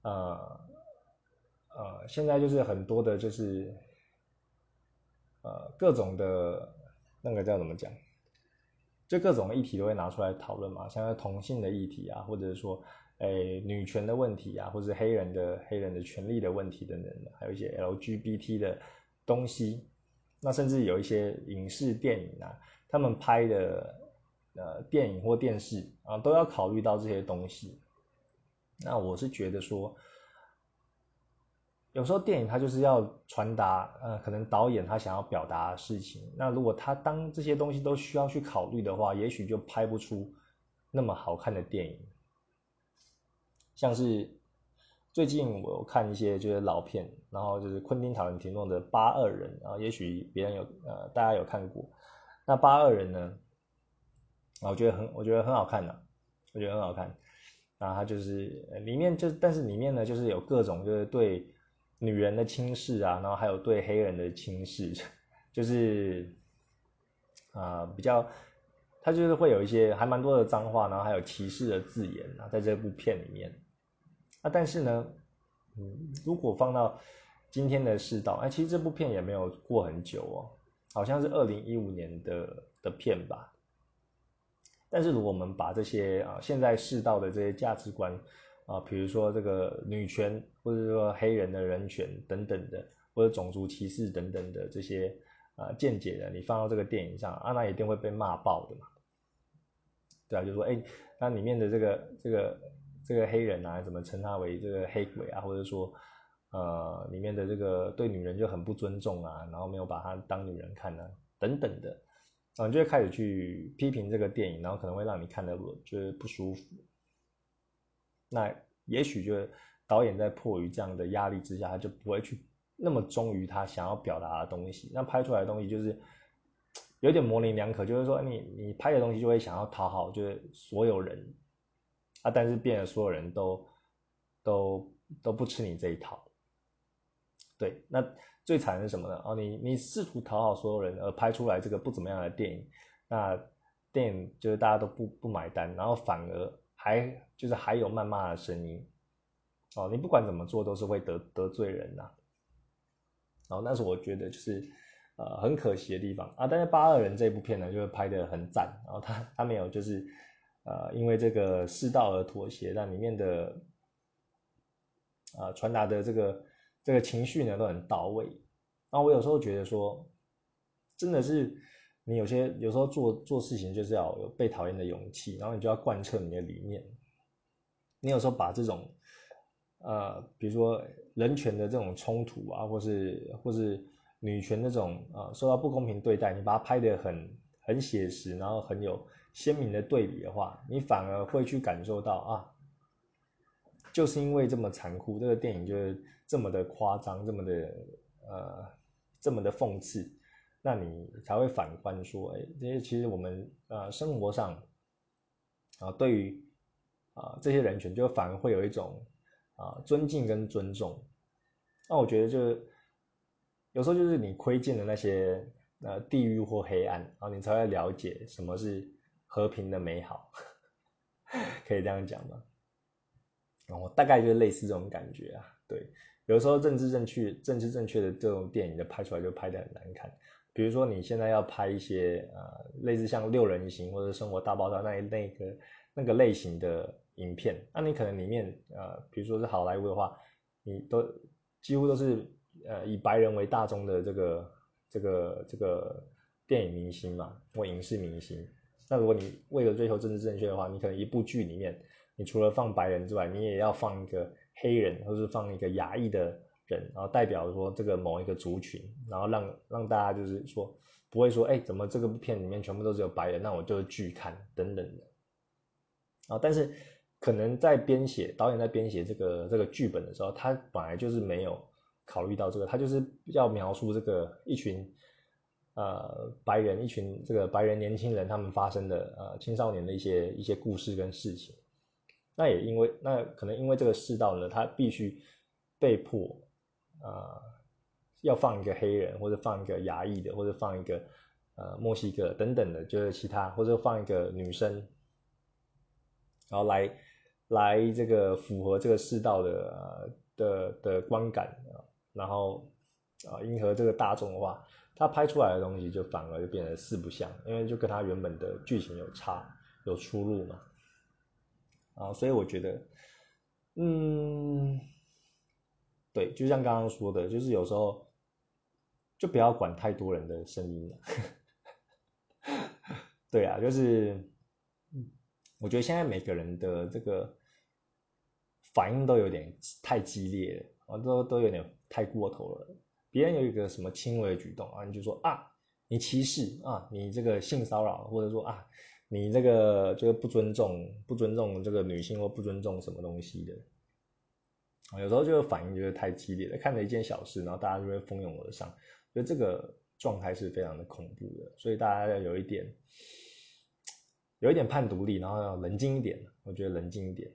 呃呃，现在就是很多的，就是。各种的，那个叫怎么讲？就各种议题都会拿出来讨论嘛，像同性的议题啊，或者是说，诶，女权的问题啊，或者是黑人的黑人的权利的问题等等的，还有一些 LGBT 的东西。那甚至有一些影视电影啊，他们拍的呃电影或电视啊，都要考虑到这些东西。那我是觉得说。有时候电影它就是要传达，呃，可能导演他想要表达的事情。那如果他当这些东西都需要去考虑的话，也许就拍不出那么好看的电影。像是最近我看一些就是老片，然后就是昆汀塔伦提诺的《八二人》，然后，也许别人有，呃，大家有看过。那《八二人》呢，啊，我觉得很，我觉得很好看的，我觉得很好看。然后它就是里面就，但是里面呢，就是有各种就是对。女人的轻视啊，然后还有对黑人的轻视，就是啊比较，他就是会有一些还蛮多的脏话，然后还有歧视的字眼啊，在这部片里面啊，但是呢，嗯，如果放到今天的世道，哎，其实这部片也没有过很久哦，好像是二零一五年的的片吧，但是如果我们把这些啊现在世道的这些价值观。啊，比如说这个女权，或者说黑人的人权等等的，或者种族歧视等等的这些啊见解的，你放到这个电影上，啊，那一定会被骂爆的嘛。对啊，就说哎，那里面的这个这个这个黑人啊，怎么称他为这个黑鬼啊？或者说呃，里面的这个对女人就很不尊重啊，然后没有把她当女人看呢，等等的，啊，就会开始去批评这个电影，然后可能会让你看的就是不舒服。那也许就导演在迫于这样的压力之下，他就不会去那么忠于他想要表达的东西。那拍出来的东西就是有点模棱两可，就是说你你拍的东西就会想要讨好，就是所有人啊，但是变得所有人都都都不吃你这一套。对，那最惨是什么呢？哦，你你试图讨好所有人而拍出来这个不怎么样的电影，那电影就是大家都不不买单，然后反而。还就是还有谩骂的声音，哦，你不管怎么做都是会得得罪人呐，然后那是我觉得就是呃很可惜的地方啊。但是八二人这部片呢，就是拍的很赞，然后他他没有就是呃因为这个世道而妥协，但里面的啊传达的这个这个情绪呢都很到位。然后我有时候觉得说，真的是。你有些有时候做做事情就是要有被讨厌的勇气，然后你就要贯彻你的理念。你有时候把这种，呃，比如说人权的这种冲突啊，或是或是女权那种啊受到不公平对待，你把它拍得很很写实，然后很有鲜明的对比的话，你反而会去感受到啊，就是因为这么残酷，这个电影就是这么的夸张，这么的呃，这么的讽刺。那你才会反观说，哎，这些其实我们呃生活上啊，对于啊这些人群，就反而会有一种啊尊敬跟尊重。那我觉得就是有时候就是你窥见的那些呃地狱或黑暗，然后你才会了解什么是和平的美好，可以这样讲吗？我大概就是类似这种感觉啊。对，有时候政治正确、政治正确的这种电影，就拍出来就拍的很难看。比如说你现在要拍一些呃类似像六人行或者生活大爆炸那一那个那个类型的影片，那你可能里面呃比如说是好莱坞的话，你都几乎都是呃以白人为大宗的这个这个这个电影明星嘛或影视明星。那如果你为了追求政治正确的话，你可能一部剧里面，你除了放白人之外，你也要放一个黑人，或是放一个亚裔的人，然后代表说这个某一个族群，然后让让大家就是说不会说，哎，怎么这个片里面全部都是有白人，那我就拒看等等的。啊，但是可能在编写导演在编写这个这个剧本的时候，他本来就是没有考虑到这个，他就是要描述这个一群。呃，白人一群这个白人年轻人，他们发生的呃青少年的一些一些故事跟事情，那也因为那可能因为这个世道呢，他必须被迫呃要放一个黑人，或者放一个牙裔的，或者放一个呃墨西哥等等的，就是其他或者放一个女生，然后来来这个符合这个世道的的的观感啊，然后啊迎合这个大众的话。他拍出来的东西就反而就变得四不像，因为就跟他原本的剧情有差有出入嘛，啊，所以我觉得，嗯，对，就像刚刚说的，就是有时候就不要管太多人的声音了，对啊，就是，我觉得现在每个人的这个反应都有点太激烈了，啊，都都有点太过头了。别人有一个什么轻微的举动啊，你就说啊，你歧视啊，你这个性骚扰，或者说啊，你这个就是不尊重，不尊重这个女性或不尊重什么东西的，有时候就反应就是太激烈了，看着一件小事，然后大家就会蜂拥而上，所以这个状态是非常的恐怖的，所以大家要有一点，有一点判独立，然后要冷静一点，我觉得冷静一点。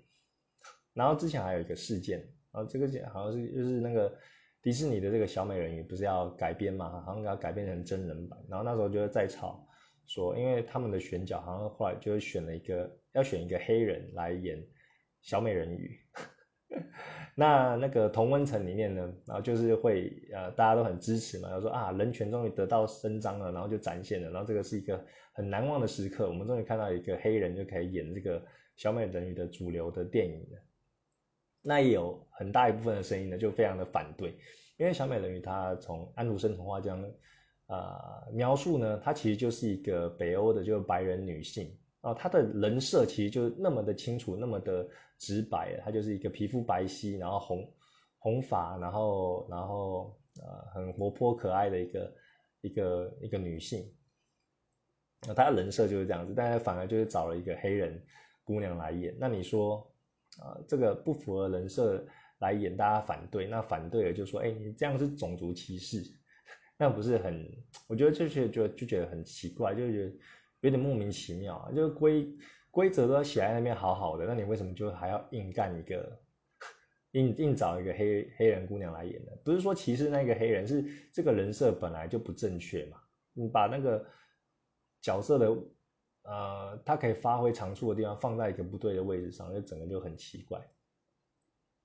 然后之前还有一个事件，然后这个好像是就是那个。迪士尼的这个小美人鱼不是要改编嘛？好像要改编成真人版。然后那时候就在吵，说因为他们的选角好像后来就是选了一个要选一个黑人来演小美人鱼。那那个同温层里面呢，然后就是会呃大家都很支持嘛，然后说啊人权终于得到伸张了，然后就展现了，然后这个是一个很难忘的时刻，我们终于看到一个黑人就可以演这个小美人鱼的主流的电影了。那也有很大一部分的声音呢，就非常的反对，因为小美人鱼她从安徒生童话这样呃描述呢，她其实就是一个北欧的，就是白人女性啊，她的人设其实就那么的清楚，那么的直白，她就是一个皮肤白皙，然后红红发，然后然后呃很活泼可爱的一个一个一个女性，那她的人设就是这样子，但是反而就是找了一个黑人姑娘来演，那你说？啊，这个不符合人设来演，大家反对，那反对了就说，哎，你这样是种族歧视，那不是很？我觉得就是就就觉得很奇怪，就觉得有点莫名其妙啊。就是规规则都写在那边好好的，那你为什么就还要硬干一个，硬硬找一个黑黑人姑娘来演呢？不是说歧视那个黑人，是这个人设本来就不正确嘛。你把那个角色的。呃，他可以发挥长处的地方放在一个不对的位置上，就整个就很奇怪。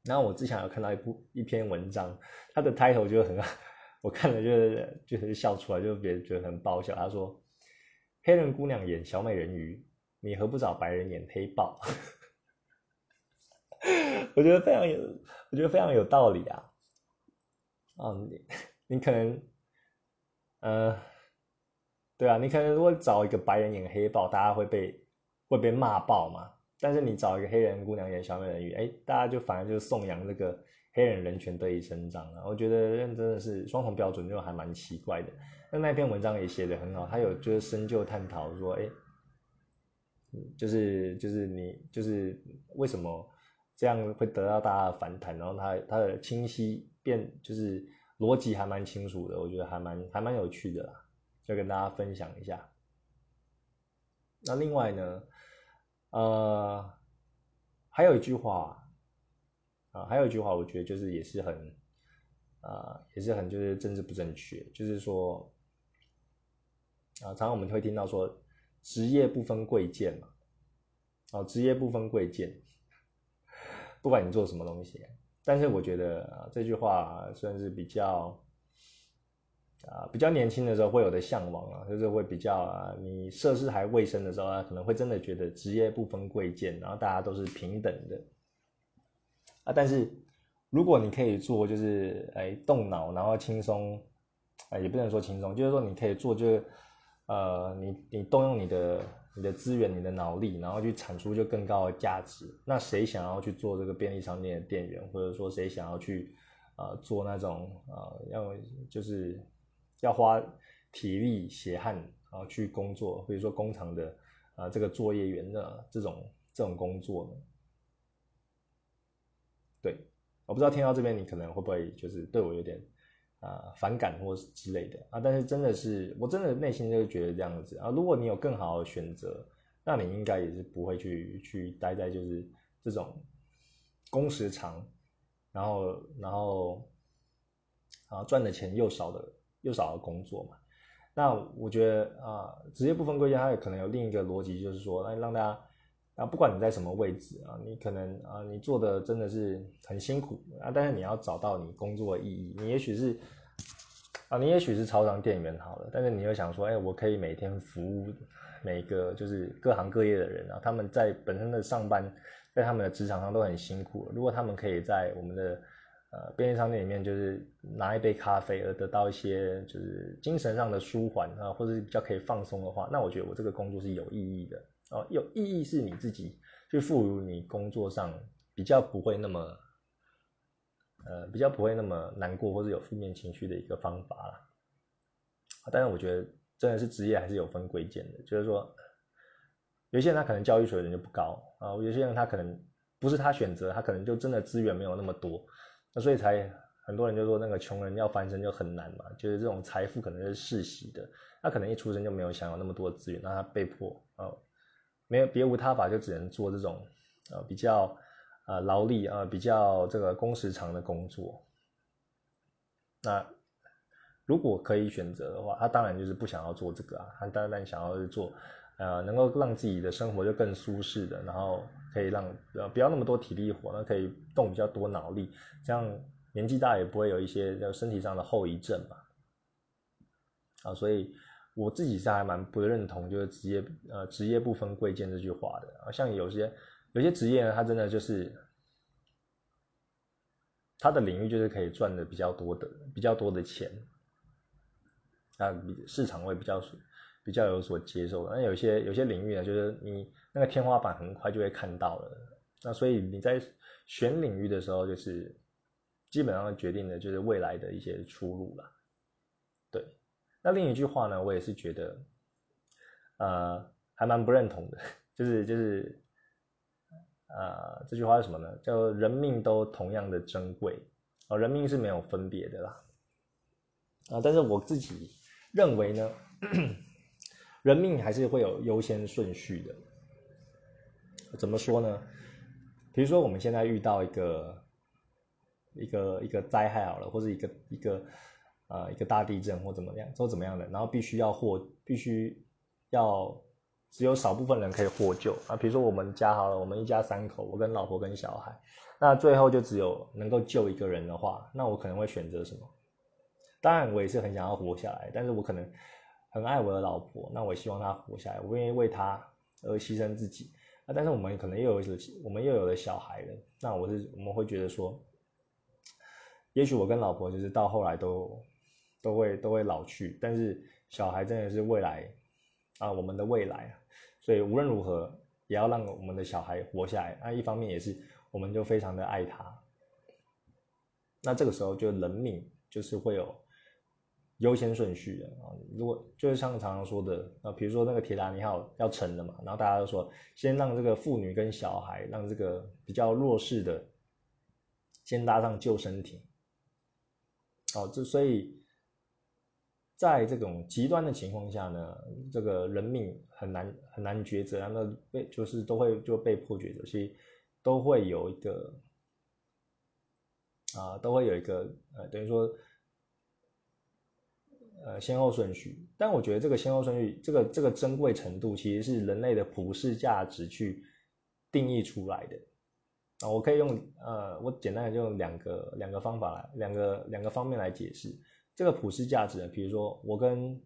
然后我之前有看到一部一篇文章，它的 title 就很，我看了就是就是笑出来，就别觉得很爆笑。他说：“黑人姑娘演小美人鱼，你何不找白人演黑豹？” 我觉得非常有，我觉得非常有道理啊。哦，你你可能，呃。对啊，你可能如果找一个白人演黑豹，大家会被会被骂爆嘛。但是你找一个黑人姑娘演小美人鱼，哎，大家就反而就颂扬这个黑人人权得以伸张了。我觉得认真的是双重标准，就还蛮奇怪的。那那篇文章也写的很好，他有就是深究探讨说，哎，就是就是你就是为什么这样会得到大家的反弹，然后他他的清晰变就是逻辑还蛮清楚的，我觉得还蛮还蛮有趣的啦。就跟大家分享一下。那另外呢，呃，还有一句话啊，还有一句话，我觉得就是也是很，啊，也是很就是政治不正确，就是说，啊，常常我们会听到说，职业不分贵贱嘛，哦，职业不分贵贱，不管你做什么东西，但是我觉得啊这句话算是比较。啊比较年轻的时候会有的向往啊，就是会比较啊，你涉世还未深的时候啊，可能会真的觉得职业不分贵贱，然后大家都是平等的啊。但是如果你可以做，就是哎动脑，然后轻松，哎也不能说轻松，就是说你可以做，就是呃你你动用你的。你的资源、你的脑力，然后去产出就更高的价值。那谁想要去做这个便利商店的店员，或者说谁想要去呃做那种呃要就是要花体力血汗然后去工作，比如说工厂的啊这个作业员的这种这种工作呢？对，我不知道听到这边你可能会不会就是对我有点。啊，反感或是之类的啊，但是真的是，我真的内心就是觉得这样子啊。如果你有更好的选择，那你应该也是不会去去待在就是这种工时长，然后然后啊赚的钱又少的又少的工作嘛。那我觉得啊，职业不分贵贱，它也可能有另一个逻辑，就是说，那让大家啊，不管你在什么位置啊，你可能啊，你做的真的是很辛苦啊，但是你要找到你工作的意义，你也许是。啊，你也许是超商店员好了，但是你又想说，哎，我可以每天服务每个就是各行各业的人啊，他们在本身的上班，在他们的职场上都很辛苦。如果他们可以在我们的呃便利商店里面，就是拿一杯咖啡而得到一些就是精神上的舒缓啊，或者是比较可以放松的话，那我觉得我这个工作是有意义的哦。有意义是你自己去赋予你工作上比较不会那么。呃，比较不会那么难过或者有负面情绪的一个方法啦。但是我觉得真的是职业还是有分贵贱的，就是说，有些人他可能教育水准就不高啊，有些人他可能不是他选择，他可能就真的资源没有那么多，那所以才很多人就说那个穷人要翻身就很难嘛，就是这种财富可能是世袭的，他可能一出生就没有享有那么多资源，那他被迫啊，没有别无他法，就只能做这种呃比较。呃，劳力啊，比较这个工时长的工作。那如果可以选择的话，他当然就是不想要做这个啊，他当然想要做，呃，能够让自己的生活就更舒适的，然后可以让呃不要那么多体力活，那可以动比较多脑力，这样年纪大也不会有一些身体上的后遗症嘛。啊，所以我自己是还蛮不认同就是职业呃职业不分贵贱这句话的，像有些。有些职业呢，它真的就是，它的领域就是可以赚的比较多的、比较多的钱，啊，市场会比较比较有所接受。那有些有些领域呢，就是你那个天花板很快就会看到了。那所以你在选领域的时候，就是基本上决定的就是未来的一些出路了。那另一句话呢，我也是觉得，呃，还蛮不认同的，就是就是。呃，这句话是什么呢？叫人命都同样的珍贵哦，人命是没有分别的啦。啊，但是我自己认为呢，人命还是会有优先顺序的。怎么说呢？比如说我们现在遇到一个一个一个灾害好了，或者一个一个呃一个大地震或怎么样，或怎么样的，然后必须要获，必须要。只有少部分人可以获救啊，比如说我们家好了，我们一家三口，我跟老婆跟小孩，那最后就只有能够救一个人的话，那我可能会选择什么？当然我也是很想要活下来，但是我可能很爱我的老婆，那我希望她活下来，我愿意为她而牺牲自己啊。但是我们可能又有我们又有了小孩了，那我是我们会觉得说，也许我跟老婆就是到后来都都会都会老去，但是小孩真的是未来啊，我们的未来啊。所以无论如何，也要让我们的小孩活下来。那一方面也是，我们就非常的爱他。那这个时候就人命就是会有优先顺序的啊。如果就是像常常说的啊，比如说那个铁达尼号要沉了嘛，然后大家都说先让这个妇女跟小孩，让这个比较弱势的先搭上救生艇。哦，这所以。在这种极端的情况下呢，这个人命很难很难抉择，那被就是都会就被迫抉择，所以都会有一个啊，都会有一个呃，等于说呃先后顺序。但我觉得这个先后顺序，这个这个珍贵程度，其实是人类的普世价值去定义出来的啊。我可以用呃，我简单的就用两个两个方法来，两个两个方面来解释。这个普世价值呢，比如说我跟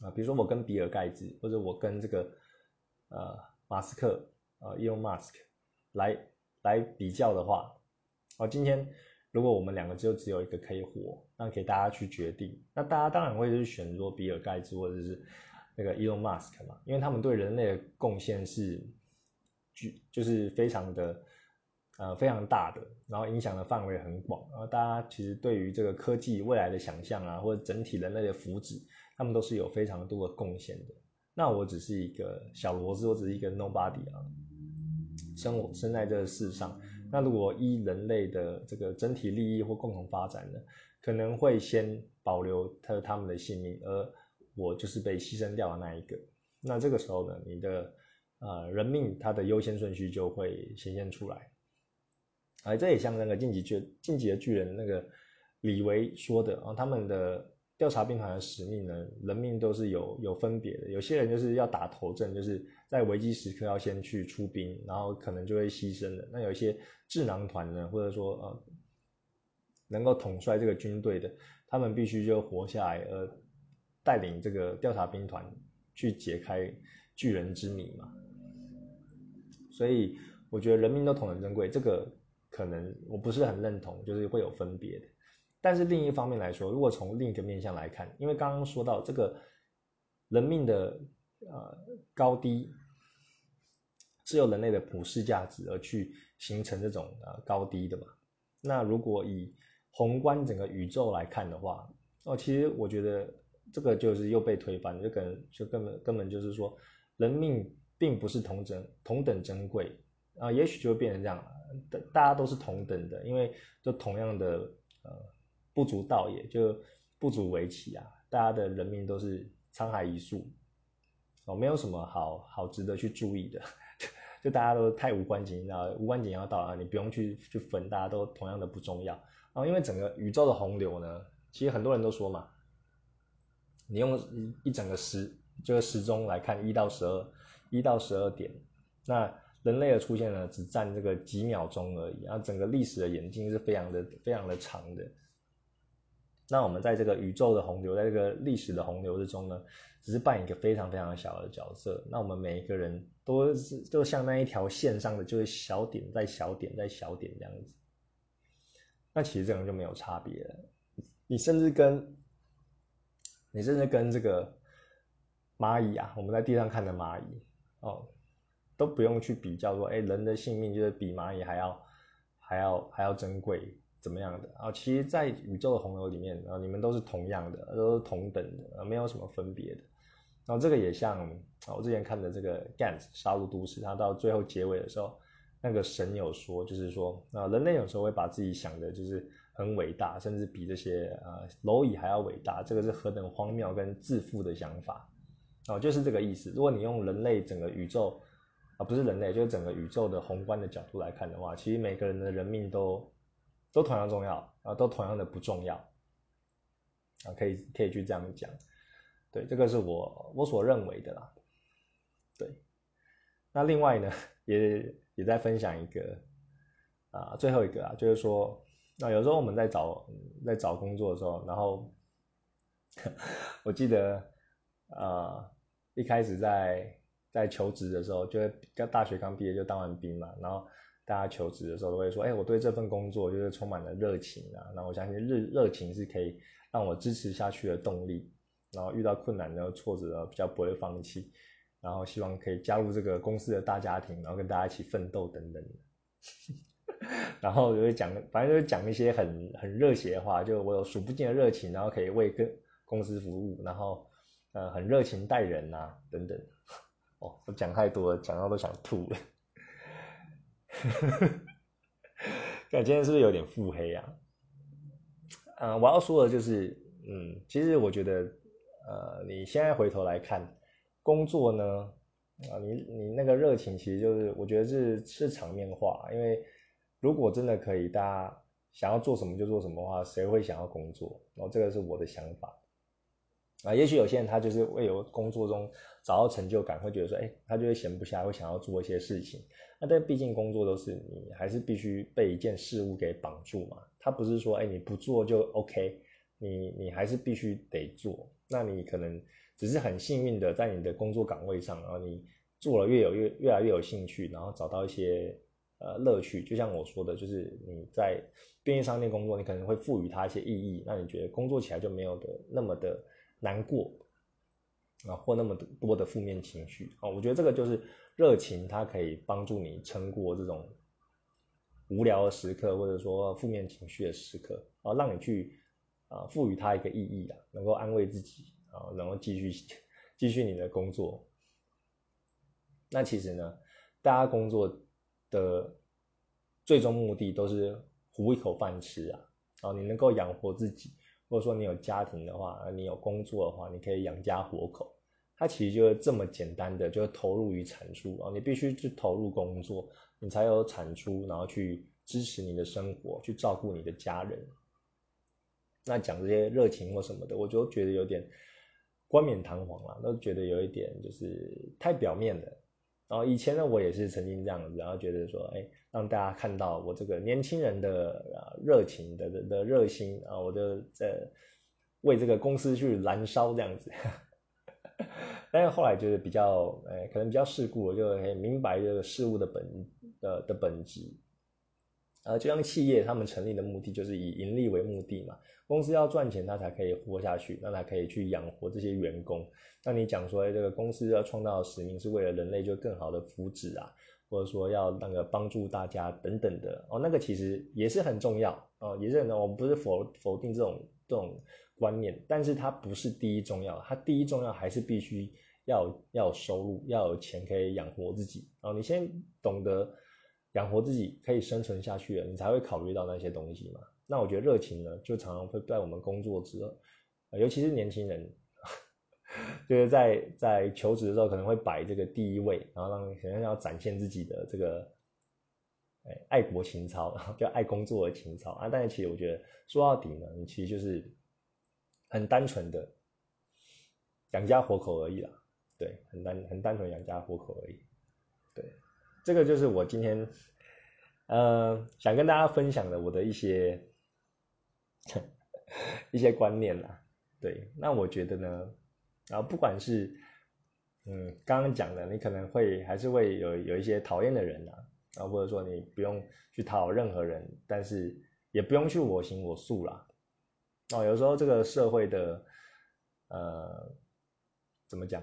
啊，比如说我跟比尔盖茨，或者我跟这个呃马斯克呃，Elon Musk 来来比较的话，哦，今天如果我们两个就只有一个可以活，那给大家去决定，那大家当然会去选择比尔盖茨或者是那个 Elon Musk 嘛，因为他们对人类的贡献是巨，就是非常的呃非常大的，然后影响的范围很广，然后大家其实对于这个科技未来的想象啊，或者整体人类的福祉。他们都是有非常多的贡献的，那我只是一个小螺丝，我只是一个 nobody 啊，生我生在这个世上。那如果依人类的这个整体利益或共同发展呢，可能会先保留他他们的性命，而我就是被牺牲掉的那一个。那这个时候呢，你的呃人命它的优先顺序就会显现出来。哎，这也像那个晋级巨晋级的巨人那个李维说的啊，他们的。调查兵团的使命呢，人命都是有有分别的。有些人就是要打头阵，就是在危机时刻要先去出兵，然后可能就会牺牲的。那有一些智囊团呢，或者说呃，能够统帅这个军队的，他们必须就活下来，而带领这个调查兵团去解开巨人之谜嘛。所以我觉得人命都同等珍贵，这个可能我不是很认同，就是会有分别的。但是另一方面来说，如果从另一个面向来看，因为刚刚说到这个人命的呃高低，是由人类的普世价值而去形成这种呃高低的嘛。那如果以宏观整个宇宙来看的话，哦，其实我觉得这个就是又被推翻，就跟就根本根本就是说，人命并不是同等同等珍贵啊，也许就会变成这样了，大大家都是同等的，因为都同样的呃。不足道也，就不足为奇啊！大家的人命都是沧海一粟，哦，没有什么好好值得去注意的，就大家都太无关紧要，无关紧要到啊，你不用去去分，大家都同样的不重要。然后因为整个宇宙的洪流呢，其实很多人都说嘛，你用一整个时这个时钟来看，一到十二，一到十二点，那人类的出现呢，只占这个几秒钟而已，然后整个历史的演进是非常的非常的长的。那我们在这个宇宙的洪流，在这个历史的洪流之中呢，只是扮演一个非常非常小的角色。那我们每一个人都是就像那一条线上的，就是小点在小点在小点这样子。那其实这样就没有差别了。你甚至跟，你甚至跟这个蚂蚁啊，我们在地上看的蚂蚁哦，都不用去比较说，哎，人的性命就是比蚂蚁还要还要还要珍贵。怎么样的啊？其实，在宇宙的洪流里面啊，你们都是同样的，都是同等的，没有什么分别的。然后这个也像，我之前看的这个《Gantz 杀戮都市》，它到最后结尾的时候，那个神有说，就是说啊，人类有时候会把自己想的就是很伟大，甚至比这些啊蝼蚁还要伟大，这个是何等荒谬跟自负的想法哦，就是这个意思。如果你用人类整个宇宙啊，不是人类，就是整个宇宙的宏观的角度来看的话，其实每个人的人命都。都同样重要啊，都同样的不重要啊，可以可以去这样讲，对，这个是我我所认为的啦，对。那另外呢，也也在分享一个啊，最后一个啊，就是说，那有时候我们在找在找工作的时候，然后 我记得啊，一开始在在求职的时候，就是刚大学刚毕业就当完兵嘛，然后。大家求职的时候都会说：“哎，我对这份工作就是充满了热情啊！那我相信热热情是可以让我支持下去的动力。然后遇到困难呢、挫折比较不会放弃，然后希望可以加入这个公司的大家庭，然后跟大家一起奋斗等等。然后就会讲，反正就是讲一些很很热血的话，就我有数不尽的热情，然后可以为跟公司服务，然后呃很热情待人啊等等。哦，我讲太多了，讲到都想吐了。”感今天是不是有点腹黑啊？嗯，我要说的就是，嗯，其实我觉得，呃，你现在回头来看，工作呢，啊，你你那个热情，其实就是我觉得是是场面化。因为如果真的可以，大家想要做什么就做什么的话，谁会想要工作？然后这个是我的想法。啊，也许有些人他就是为有工作中找到成就感，会觉得说，哎，他就会闲不下，会想要做一些事情。那但毕竟工作都是你还是必须被一件事物给绑住嘛。他不是说，哎，你不做就 OK，你你还是必须得做。那你可能只是很幸运的在你的工作岗位上，然后你做了越有越越来越有兴趣，然后找到一些呃乐趣。就像我说的，就是你在便利商店工作，你可能会赋予它一些意义，那你觉得工作起来就没有的那么的难过啊，或那么多的负面情绪啊。我觉得这个就是热情，它可以帮助你撑过这种无聊的时刻，或者说负面情绪的时刻啊，让你去。啊，赋予它一个意义啊，能够安慰自己啊，然后继续继续你的工作。那其实呢，大家工作的最终目的都是糊一口饭吃啊。啊，你能够养活自己，或者说你有家庭的话，你有工作的话，你可以养家活口。它其实就是这么简单的，就是投入与产出啊。你必须去投入工作，你才有产出，然后去支持你的生活，去照顾你的家人。那讲这些热情或什么的，我就觉得有点冠冕堂皇了，都觉得有一点就是太表面了。然后以前呢，我也是曾经这样子，然后觉得说，哎，让大家看到我这个年轻人的啊热情的的的热心啊，我就在为这个公司去燃烧这样子。但是后来就是比较，哎，可能比较世故，我就很明白这个事物的本的的本质。呃，就像企业他们成立的目的就是以盈利为目的嘛。公司要赚钱，它才可以活下去，那才可以去养活这些员工。那你讲说，这个公司要创造使命是为了人类就更好的福祉啊，或者说要那个帮助大家等等的哦，那个其实也是很重要哦，也是很重要。我们不是否否定这种这种观念，但是它不是第一重要，它第一重要还是必须要要有收入，要有钱可以养活自己哦。你先懂得养活自己，可以生存下去了，你才会考虑到那些东西嘛。那我觉得热情呢，就常常会在我们工作之后，尤其是年轻人，就是在在求职的时候可能会摆这个第一位，然后让可能要展现自己的这个，哎，爱国情操，就爱工作的情操啊。但是其实我觉得说到底呢，你其实就是很单纯的养家活口而已啦，对，很单很单纯养家活口而已，对，这个就是我今天呃想跟大家分享的我的一些。一些观念啦，对，那我觉得呢，然后不管是，嗯，刚刚讲的，你可能会还是会有有一些讨厌的人呐，啊，或者说你不用去讨好任何人，但是也不用去我行我素啦，哦，有时候这个社会的，呃，怎么讲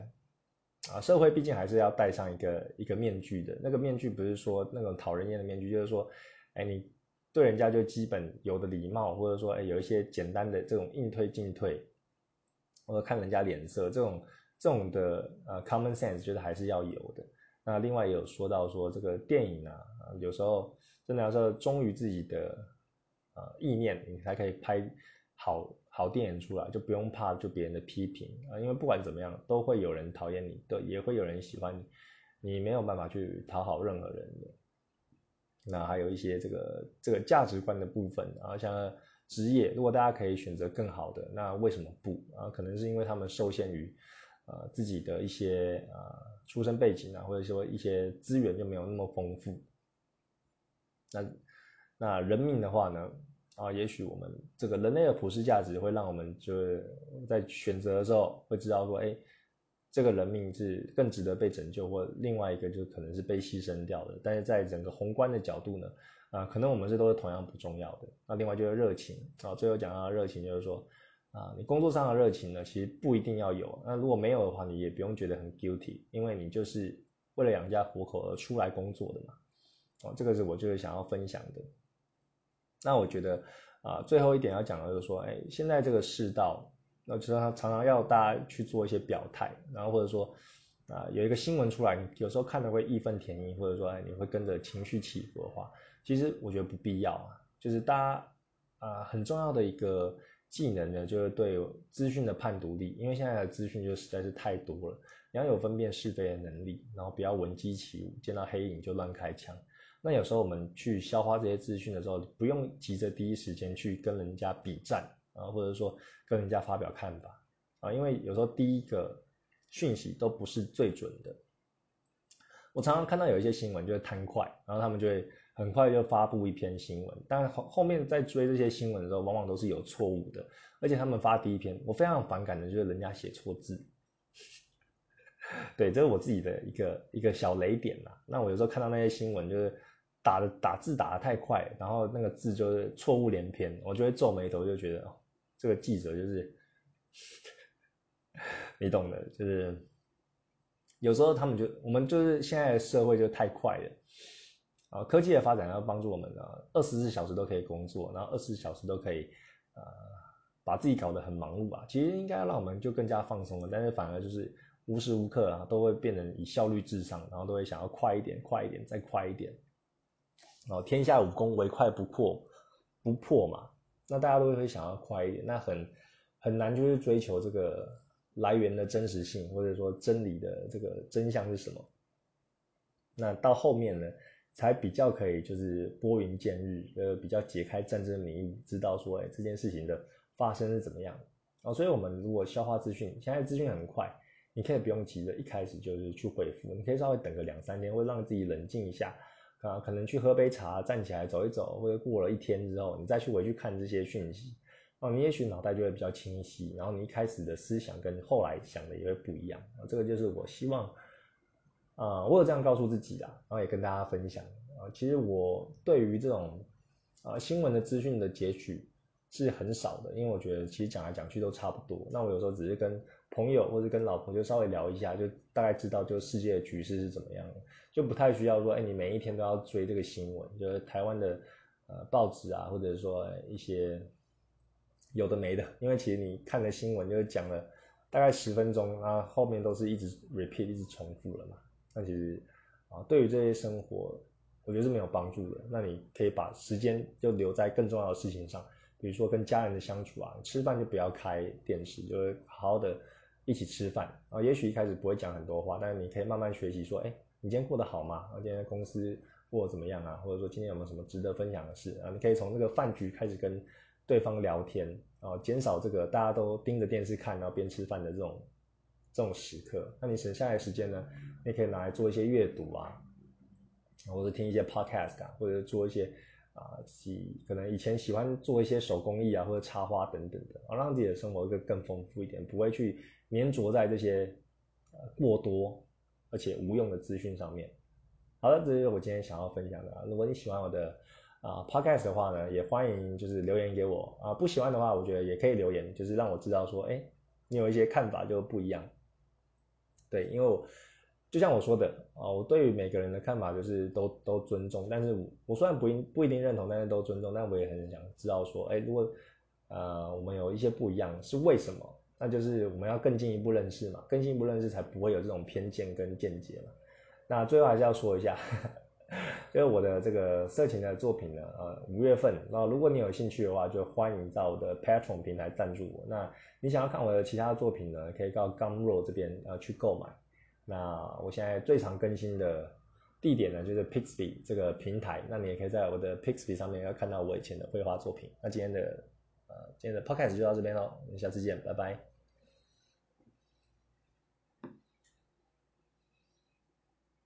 啊？社会毕竟还是要戴上一个一个面具的，那个面具不是说那种讨人厌的面具，就是说，哎，你。对人家就基本有的礼貌，或者说哎有一些简单的这种应退进退，或者看人家脸色这种这种的呃 common sense，觉得还是要有的。那另外也有说到说这个电影啊，有时候真的要说忠于自己的呃意念，你才可以拍好好电影出来，就不用怕就别人的批评啊，因为不管怎么样都会有人讨厌你，都也会有人喜欢你，你没有办法去讨好任何人。那还有一些这个这个价值观的部分，然后像职业，如果大家可以选择更好的，那为什么不？啊，可能是因为他们受限于呃自己的一些呃出生背景啊，或者说一些资源就没有那么丰富。那那人命的话呢，啊，也许我们这个人类的普世价值会让我们就是在选择的时候会知道说，哎。这个人命是更值得被拯救，或另外一个就可能是被牺牲掉的。但是在整个宏观的角度呢，啊，可能我们是都是同样不重要的。那另外就是热情啊，最后讲到热情，就是说啊，你工作上的热情呢，其实不一定要有。那如果没有的话，你也不用觉得很 guilty，因为你就是为了养家糊口而出来工作的嘛。哦，这个是我就是想要分享的。那我觉得啊，最后一点要讲的就是说，哎，现在这个世道。那就是他常常要大家去做一些表态，然后或者说啊有一个新闻出来，你有时候看的会义愤填膺，或者说哎你会跟着情绪起伏的话，其实我觉得不必要啊。就是大家啊很重要的一个技能呢，就是对资讯的判读力，因为现在的资讯就实在是太多了，你要有分辨是非的能力，然后不要闻鸡起舞，见到黑影就乱开枪。那有时候我们去消化这些资讯的时候，不用急着第一时间去跟人家比战。啊，或者说跟人家发表看法啊，因为有时候第一个讯息都不是最准的。我常常看到有一些新闻就是贪快，然后他们就会很快就发布一篇新闻，但后后面在追这些新闻的时候，往往都是有错误的，而且他们发第一篇，我非常反感的就是人家写错字，对，这是我自己的一个一个小雷点啦。那我有时候看到那些新闻，就是打的打字打的太快，然后那个字就是错误连篇，我就会皱眉头，就觉得这个记者就是 你懂的，就是有时候他们就我们就是现在的社会就太快了。啊，科技的发展要帮助我们呢，二十四小时都可以工作，然后二十四小时都可以，呃，把自己搞得很忙碌啊。其实应该让我们就更加放松了，但是反而就是无时无刻啊都会变成以效率至上，然后都会想要快一点，快一点，再快一点。哦，天下武功唯快不破，不破嘛，那大家都会想要快一点，那很很难就是追求这个来源的真实性，或者说真理的这个真相是什么。那到后面呢？才比较可以，就是拨云见日，呃，比较解开战争谜语，知道说，哎，这件事情的发生是怎么样啊？所以，我们如果消化资讯，现在资讯很快，你可以不用急着一开始就是去回复，你可以稍微等个两三天，或让自己冷静一下啊，可能去喝杯茶，站起来走一走，或者过了一天之后，你再去回去看这些讯息，哦，你也许脑袋就会比较清晰，然后你一开始的思想跟后来想的也会不一样啊。这个就是我希望。啊，我有这样告诉自己的，然后也跟大家分享啊。其实我对于这种啊新闻的资讯的截取是很少的，因为我觉得其实讲来讲去都差不多。那我有时候只是跟朋友或者跟老婆就稍微聊一下，就大概知道就世界的局势是怎么样，就不太需要说，哎，你每一天都要追这个新闻，就是台湾的呃报纸啊，或者说一些有的没的，因为其实你看的新闻就是讲了大概十分钟，然后后面都是一直 repeat 一直重复了嘛。那其实啊，对于这些生活，我觉得是没有帮助的。那你可以把时间就留在更重要的事情上，比如说跟家人的相处啊，吃饭就不要开电视，就是好好的一起吃饭啊。也许一开始不会讲很多话，但是你可以慢慢学习说，哎，你今天过得好吗？啊，今天公司过得怎么样啊？或者说今天有没有什么值得分享的事啊？你可以从这个饭局开始跟对方聊天啊，减少这个大家都盯着电视看，然后边吃饭的这种。这种时刻，那你省下来时间呢？你可以拿来做一些阅读啊，或者听一些 podcast 啊，或者做一些啊，喜可能以前喜欢做一些手工艺啊，或者插花等等的，啊，让自己的生活更更丰富一点，不会去粘着在这些过多而且无用的资讯上面。好的，这是我今天想要分享的。如果你喜欢我的啊 podcast 的话呢，也欢迎就是留言给我啊。不喜欢的话，我觉得也可以留言，就是让我知道说，哎，你有一些看法就不一样。对，因为我就像我说的啊，我对于每个人的看法就是都都尊重，但是我虽然不一不一定认同，但是都尊重，但我也很想知道说，哎，如果呃我们有一些不一样是为什么？那就是我们要更进一步认识嘛，更进一步认识才不会有这种偏见跟见解嘛。那最后还是要说一下，就是我的这个色情的作品呢，呃，五月份，那如果你有兴趣的话，就欢迎到我的 Patreon 平台赞助我。那你想要看我的其他作品呢？可以到 Gumroad 这边呃去购买。那我现在最常更新的地点呢，就是 Pixby 这个平台。那你也可以在我的 Pixby 上面要看到我以前的绘画作品。那今天的呃今天的 Podcast 就到这边喽，我们下次见，拜拜。